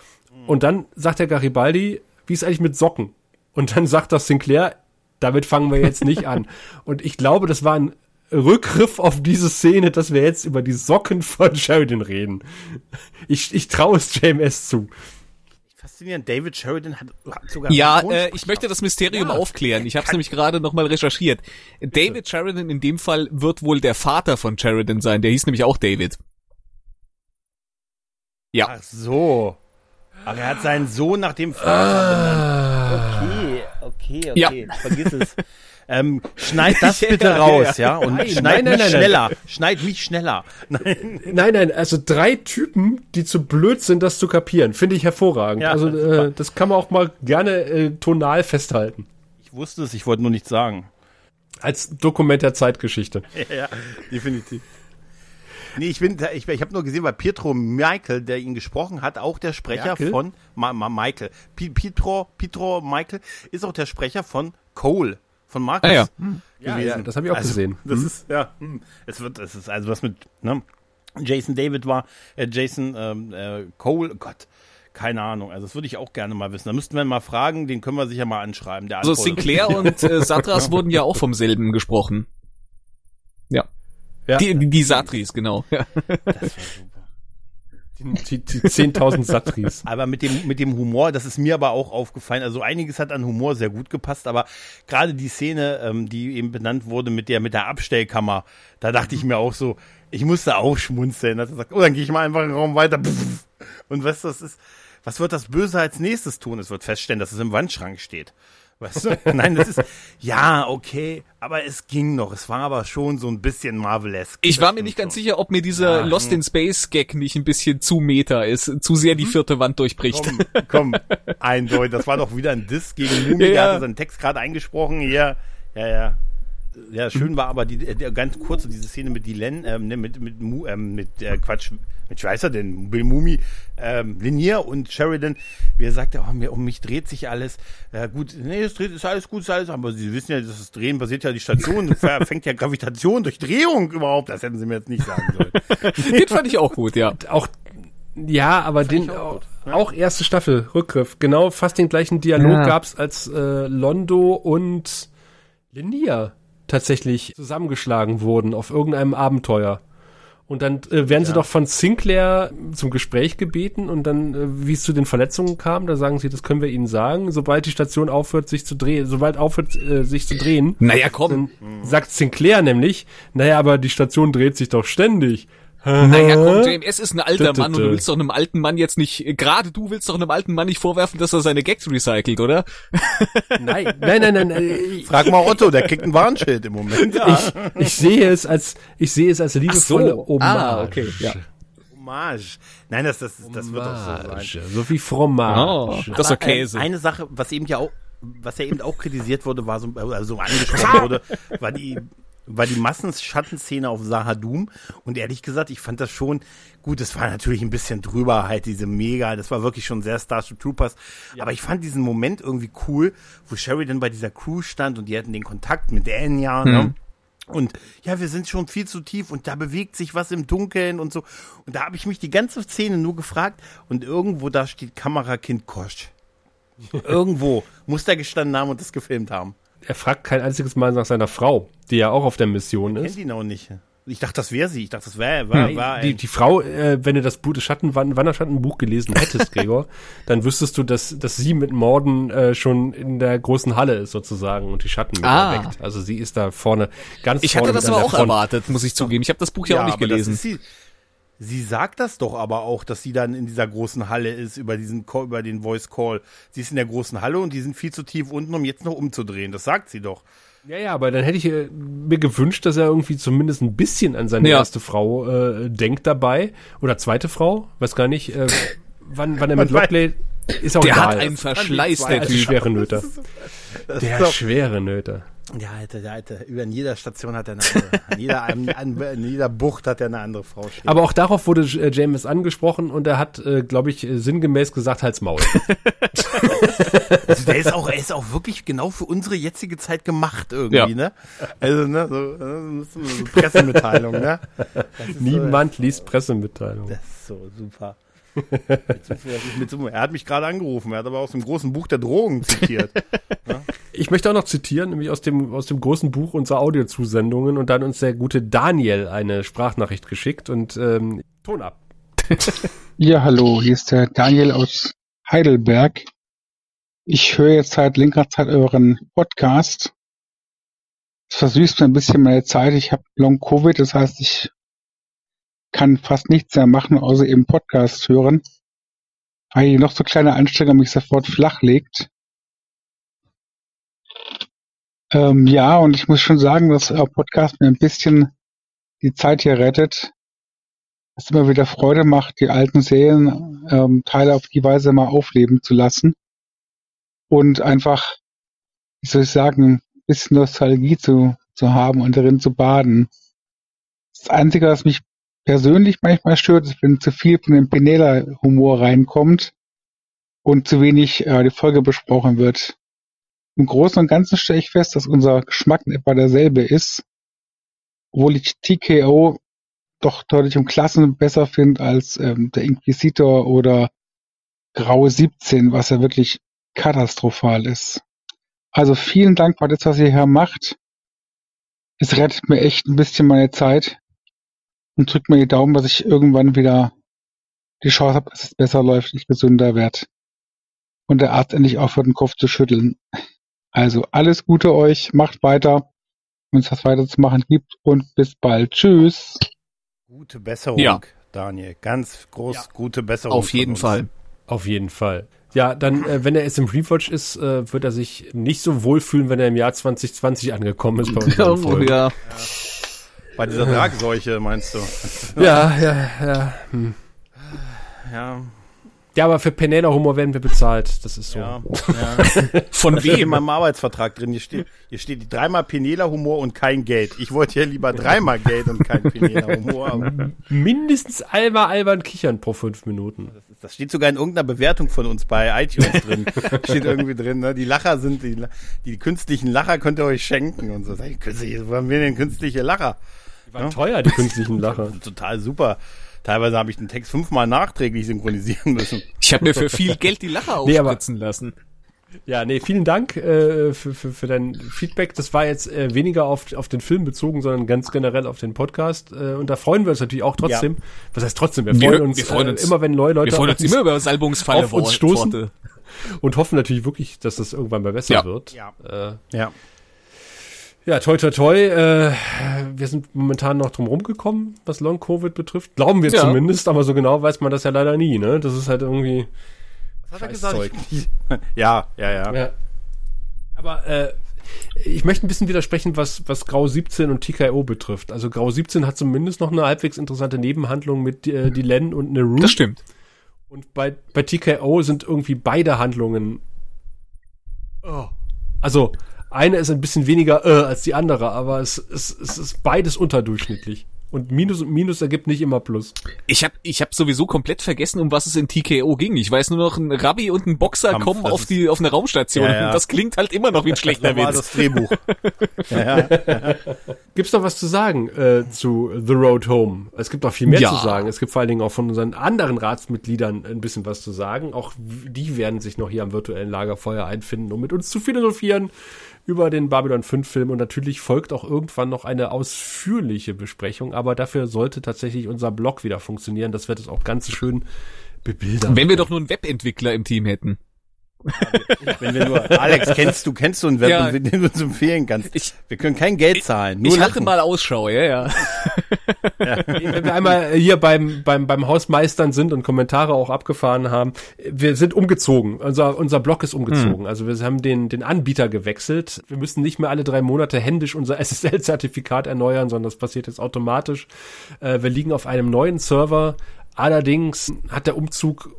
Und dann sagt der Garibaldi, wie ist eigentlich mit Socken? Und dann sagt das Sinclair, damit fangen wir jetzt nicht an. (laughs) Und ich glaube, das war ein Rückgriff auf diese Szene, dass wir jetzt über die Socken von Sheridan reden. Ich, ich traue es JMS zu. Faszinierend. David Sheridan hat, hat sogar. Ja, äh, ich möchte das Mysterium Ja. aufklären. Ich habe es nämlich gerade nochmal recherchiert. David Sheridan in dem Fall wird wohl der Vater von Sheridan sein. Der hieß nämlich auch David. Ja. Ach so. Aber er hat seinen Sohn nach dem Vater benannt. Okay, okay, Ja. okay. Vergiss es. (laughs) Ähm, schneid das (laughs) bitte Ja, raus, ja. ja? Und Nein, schneid nein, mich nein, schneller. Schneid mich schneller. Nein. Nein, nein, also drei Typen, die zu blöd sind, das zu kapieren, finde ich hervorragend. Ja, also äh, das kann man auch mal gerne äh, tonal festhalten. Ich wusste es, ich wollte nur nichts sagen. Als Dokument der Zeitgeschichte. (laughs) Ja, definitiv. Nee, ich bin, ich, ich habe nur gesehen, weil Pietro Michael, der ihn gesprochen hat, auch der Sprecher Merkel? von Ma, Ma, Michael. Pi- Pietro, Pietro Michael ist auch der Sprecher von Cole, von Marcus. Ah, ja. Ja, ja, das habe ich auch also, gesehen. Das ist, ja, hm. es wird, es ist, also was mit, ne, Jason David war, äh, Jason ähm, äh, Cole, oh Gott, keine Ahnung, also das würde ich auch gerne mal wissen. Da müssten wir mal fragen, den können wir sicher mal anschreiben. Der Also. Sinclair (laughs) und äh, Satras wurden ja auch vom selben gesprochen. Ja. Ja. Die, die, die Satris, genau. Ja. Die, die, die 10.000 Satris. Aber mit dem, mit dem Humor, das ist mir aber auch aufgefallen. Also einiges hat an Humor sehr gut gepasst, aber gerade die Szene, ähm, die eben benannt wurde mit der, mit der Abstellkammer, da dachte ich mir auch so, ich musste auch schmunzeln. Dass er sagt, oh, dann gehe ich mal einfach in den Raum weiter. Und was das ist, was wird das Böse als nächstes tun? Es wird feststellen, dass es im Wandschrank steht. Weißt du? (laughs) Nein, das ist, ja, okay, aber es ging noch. Es war aber schon so ein bisschen Marvelesk. Ich war mir nicht ganz sicher, ob mir dieser Lost in Space Gag nicht ein bisschen zu meta ist, zu sehr die vierte Wand durchbricht. Komm, komm, (laughs) eindeutig. Das war doch wieder ein Diss gegen Mumi. Ja, Der ja. hatte seinen Text gerade eingesprochen. Hier, ja, ja. Ja, schön war aber die, der ganz kurze diese Szene mit Dylan, ähm, ne, mit mit Mu, ähm, mit äh, Quatsch, mit Schweißer denn Bill Mumi, ähm, Linier und Sheridan, wie er sagte, oh, mir, um mich dreht sich alles. Ja gut, nee, es dreht, ist alles gut, ist alles, aber Sie wissen ja, dass das Drehen basiert ja die Station, (laughs) fängt ja Gravitation durch Drehung überhaupt. Das hätten Sie mir jetzt nicht sagen sollen. (laughs) Den fand ich auch gut, ja. Auch, ja, aber den, auch, auch erste Staffel, Rückgriff. Genau, fast den gleichen Dialog Ja. gab's als äh, Londo und Linia tatsächlich zusammengeschlagen wurden auf irgendeinem Abenteuer. Und dann äh, werden sie doch von Sinclair zum Gespräch gebeten und dann, äh, wie es zu den Verletzungen kam, da sagen sie, das können wir ihnen sagen, sobald die Station aufhört, sich zu drehen, sobald aufhört, äh, sich zu drehen. Naja, komm. Dann sagt Sinclair nämlich, naja, aber die Station dreht sich doch ständig. Naja, komm, JMS ist ein alter Mann und du willst doch einem alten Mann jetzt nicht, gerade du willst doch einem alten Mann nicht vorwerfen, dass er seine Gags recycelt, oder? (laughs) Nein, nein, nein, nein. äh, (laughs) Frag mal Otto, der kriegt ein Warnschild im Moment. Ich, ich sehe es als, ich sehe es als liebevolle so. Hommage. Ah, okay, ja. Fromage. Nein, das, das, das wird auch so sein. So wie Fromage. Oh, das ist Aber, okay. äh, so. Eine Sache, was eben ja auch, was ja eben auch kritisiert wurde, war so, also (laughs) angesprochen wurde, war die, war die Massenschattenszene auf Sahadum. Und ehrlich gesagt, ich fand das schon, gut, es war natürlich ein bisschen drüber, halt diese Mega, das war wirklich schon sehr Starship Troopers. Aber ich fand diesen Moment irgendwie cool, wo Sheridan bei dieser Crew stand und die hatten den Kontakt mit Enya, ne? Und ja, wir sind schon viel zu tief und da bewegt sich was im Dunkeln und so. Und da habe ich mich die ganze Szene nur gefragt und irgendwo da steht Kamerakind Kosch. (laughs) irgendwo muss der gestanden haben und das gefilmt haben. Er fragt kein einziges Mal nach seiner Frau, die ja auch auf der Mission Kennt ist. ihn auch nicht. Ich dachte, das wäre sie. Ich dachte, das wäre war, war Die, die Frau, äh, wenn du das Buch, das Schatten, Wanderschattenbuch gelesen hättest, (laughs) Gregor, dann wüsstest du, dass, dass sie mit Morden äh, schon in der großen Halle ist sozusagen und die Schatten Ah. erweckt. Also sie ist da vorne ganz Ich vorne hatte das aber auch Front. erwartet, muss ich zugeben. Ich habe das Buch ja, auch nicht aber das gelesen. ist sie. Sie sagt das doch aber auch, dass sie dann in dieser großen Halle ist, über diesen Call, über den Voice Call. Sie ist in der großen Halle und die sind viel zu tief unten, um jetzt noch umzudrehen. Das sagt sie doch. Ja, ja, aber dann hätte ich äh, mir gewünscht, dass er irgendwie zumindest ein bisschen an seine Ja. erste Frau äh, denkt dabei. Oder zweite Frau, weiß gar nicht, äh, wann, wann er mit Lockley ist auch Der egal. hat einen Verschleiß, der Typ. schwere Nöter. Der schwere Nöter. Ja, Alter, der Alter, über in jeder Station hat er eine andere. (laughs) an, jeder, an, an, in jeder Bucht hat er eine andere Frau stehen. Aber auch darauf wurde äh, James angesprochen und er hat, äh, glaube ich, äh, sinngemäß gesagt, halt's Maul. (laughs) Also der ist auch, er ist auch wirklich genau für unsere jetzige Zeit gemacht irgendwie, Ja. ne? Also, ne, so, äh, so so Pressemitteilung, ne? (laughs) Niemand liest Pressemitteilungen. So, das ist so super. Mit so, viel- mit so, er hat mich gerade angerufen, er hat aber aus dem großen Buch der Drogen zitiert. (laughs) Ich möchte auch noch zitieren, nämlich aus dem, aus dem großen Buch unserer Audiozusendungen und dann uns der gute Daniel eine Sprachnachricht geschickt und ähm, Ton ab. (laughs) Ja, hallo, hier ist der Daniel aus Heidelberg. Ich höre jetzt seit längerer Zeit euren Podcast. Es versüßt mir ein bisschen meine Zeit. Ich habe Long Covid, das heißt, ich kann fast nichts mehr machen, außer eben Podcast hören, weil die noch so kleine Anstrengung mich sofort flach legt. Ähm, ja, und ich muss schon sagen, dass euer Podcast mir ein bisschen die Zeit hier rettet es immer wieder Freude macht, die alten Serien ähm, Teile auf die Weise mal aufleben zu lassen und einfach, wie soll ich sagen, ein bisschen Nostalgie zu, zu haben und darin zu baden. Das Einzige, was mich persönlich manchmal stört, ist, wenn zu viel von dem Penela-Humor reinkommt und zu wenig äh, die Folge besprochen wird. Im Großen und Ganzen stelle ich fest, dass unser Geschmack in etwa derselbe ist, obwohl ich TKO doch deutlich um Klassen besser finde als ähm, der Inquisitor oder Graue 17, was ja wirklich katastrophal ist. Also vielen Dank für das, was ihr hier macht. Es rettet mir echt ein bisschen meine Zeit und drückt mir die Daumen, dass ich irgendwann wieder die Chance habe, dass es besser läuft, ich gesünder werde und der Arzt endlich aufhört, den Kopf zu schütteln. Also alles Gute euch, macht weiter, wenn es was weiterzumachen gibt und bis bald. Tschüss. Gute Besserung, Ja. Daniel. Ganz groß, gute Besserung. Auf jeden uns. Fall. Auf jeden Fall. Ja, dann, äh, wenn er jetzt im Rewatch ist, äh, wird er sich nicht so wohlfühlen, wenn er im Jahr 2020 angekommen ist bei (laughs) Folgen. ja. Bei dieser Tragseuche, meinst du? (laughs) Ja, ja, ja. Hm. Ja, Ja, aber für Penela-Humor werden wir bezahlt. Das ist so. ja. (laughs) ja. Von Das steht in wem? meinem Arbeitsvertrag drin. Hier steht, hier steht dreimal Penela-Humor und kein Geld. Ich wollte ja lieber dreimal Geld und kein Penela-Humor. aber Mindestens einmal albern kichern pro fünf Minuten. Das steht sogar in irgendeiner Bewertung von uns bei iTunes drin. (laughs) steht irgendwie drin, ne? Die Lacher sind, die, die künstlichen Lacher könnt ihr euch schenken und so. Sag ich, Künstliche, wo haben wir denn künstliche Lacher? Die waren teuer, die künstlichen Lacher. (laughs) Total super. Teilweise habe ich den Text fünfmal nachträglich synchronisieren müssen. Ich habe mir für viel Geld die Lache (laughs) Nee, aber- aufspritzen lassen. Ja, nee, vielen Dank äh, für, für, für dein Feedback. Das war jetzt äh, weniger auf, auf den Film bezogen, sondern ganz generell auf den Podcast. Äh, und da freuen wir uns natürlich auch trotzdem. Was heißt trotzdem? Wir Wir- freuen uns, wir freuen äh, uns. immer, wenn neue Leute Wir freuen uns auf immer über Salbungsfalle auf uns stoßen. Worte. und hoffen natürlich wirklich, dass das irgendwann mal besser Ja. wird. Ja. Äh, Ja. Ja, toi, toi, toi. Äh, wir sind momentan noch drum rumgekommen, was Long-Covid betrifft. Glauben wir Ja. zumindest, aber so genau weiß man das ja leider nie. Ne? Das ist halt irgendwie... Was hat er Scheißzeug. gesagt? (laughs) Ich- Ja, ja, ja. Ja. Aber äh, ich möchte ein bisschen widersprechen, was, was Grau 17 und TKO betrifft. Also Grau 17 hat zumindest noch eine halbwegs interessante Nebenhandlung mit äh, Dylan und Neru. Das stimmt. Und bei, bei TKO sind irgendwie beide Handlungen. Oh. Also, eine ist ein bisschen weniger äh, als die andere, aber es, es, es ist beides unterdurchschnittlich. Und Minus und Minus ergibt nicht immer Plus. Ich habe ich hab sowieso komplett vergessen, um was es in TKO ging. Ich weiß nur noch, ein Rabbi und ein Boxer Kampf, kommen auf die auf eine Raumstation. Ja, ja. Das klingt halt immer noch wie ein schlechter Witz. das Drehbuch. (laughs) ja, ja. Gibt's noch was zu sagen äh, zu The Road Home? Es gibt auch viel mehr Ja. zu sagen. Es gibt vor allen Dingen auch von unseren anderen Ratsmitgliedern ein bisschen was zu sagen. Auch die werden sich noch hier am virtuellen Lagerfeuer einfinden, um mit uns zu philosophieren über den Babylon 5 Film. Und natürlich folgt auch irgendwann noch eine ausführliche Besprechung. Aber dafür sollte tatsächlich unser Blog wieder funktionieren. Das wird es auch ganz schön bebildern. Wenn wir doch nur einen Webentwickler im Team hätten. (laughs) Wenn wir nur, Alex, kennst du, kennst du einen Web, Ja. den du uns empfehlen kannst? Ich- wir können kein Geld zahlen, nur ich halte lachen. mal Ausschau, ja, ja. (laughs) wenn wir einmal hier beim, beim, beim Hausmeistern sind und Kommentare auch abgefahren haben, wir sind umgezogen. Unser, unser Blog ist umgezogen. Also wir haben den, den Anbieter gewechselt. Wir müssen nicht mehr alle drei Monate händisch unser (laughs) SSL-Zertifikat erneuern, sondern das passiert jetzt automatisch. Äh, wir liegen auf einem neuen Server. Allerdings hat der Umzug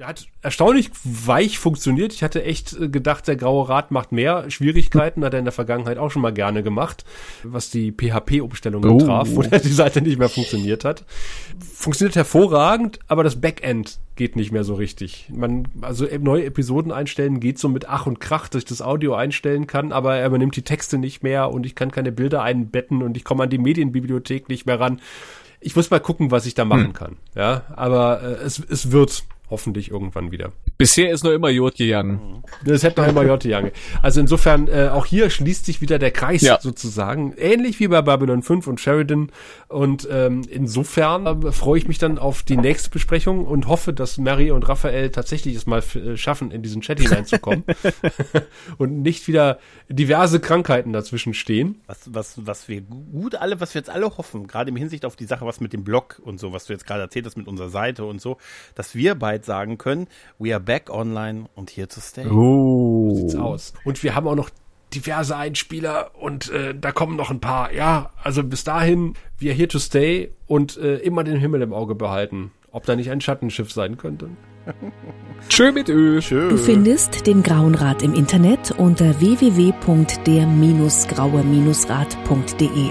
der hat erstaunlich weich funktioniert. Ich hatte echt äh, gedacht, der Graue Rat macht mehr Schwierigkeiten. Hat er in der Vergangenheit auch schon mal gerne gemacht, was die PHP-Umstellung Oh. betraf, wo (laughs) die Seite nicht mehr funktioniert hat. Funktioniert hervorragend, aber das Backend geht nicht mehr so richtig. Man, also e- neue Episoden einstellen geht so mit Ach und Krach, dass ich das Audio einstellen kann, aber er übernimmt die Texte nicht mehr und ich kann keine Bilder einbetten und ich komme an die Medienbibliothek nicht mehr ran. Ich muss mal gucken, was ich da machen kann. Ja, aber äh, es, es wird hoffentlich irgendwann wieder. Bisher ist nur immer Jod gegangen. Das hätte noch immer Jotte Jange. Also insofern, äh, auch hier schließt sich wieder der Kreis Ja. sozusagen. Ähnlich wie bei Babylon 5 und Sheridan. Und ähm, insofern äh, freue ich mich dann auf die nächste Besprechung und hoffe, dass Mary und Raphael tatsächlich es mal äh, schaffen, in diesen Chat hineinzukommen. (laughs) und nicht wieder diverse Krankheiten dazwischen stehen. Was, was, was wir gut alle, was wir jetzt alle hoffen, gerade im Hinsicht auf die Sache, was mit dem Blog und so, was du jetzt gerade erzählt hast mit unserer Seite und so, dass wir bald sagen können, we are back online und here to stay. Oh. Sieht's aus. Und wir haben auch noch diverse Einspieler und äh, da kommen noch ein paar. Ja, also bis dahin, wir here to stay und äh, immer den Himmel im Auge behalten. Ob da nicht ein Schattenschiff sein könnte. (laughs) Tschö mit Ö. Schön. Du findest den Grauen Rat im Internet unter www.der-graue-rat.de,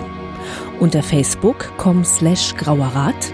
unter facebook.com slash grauerrat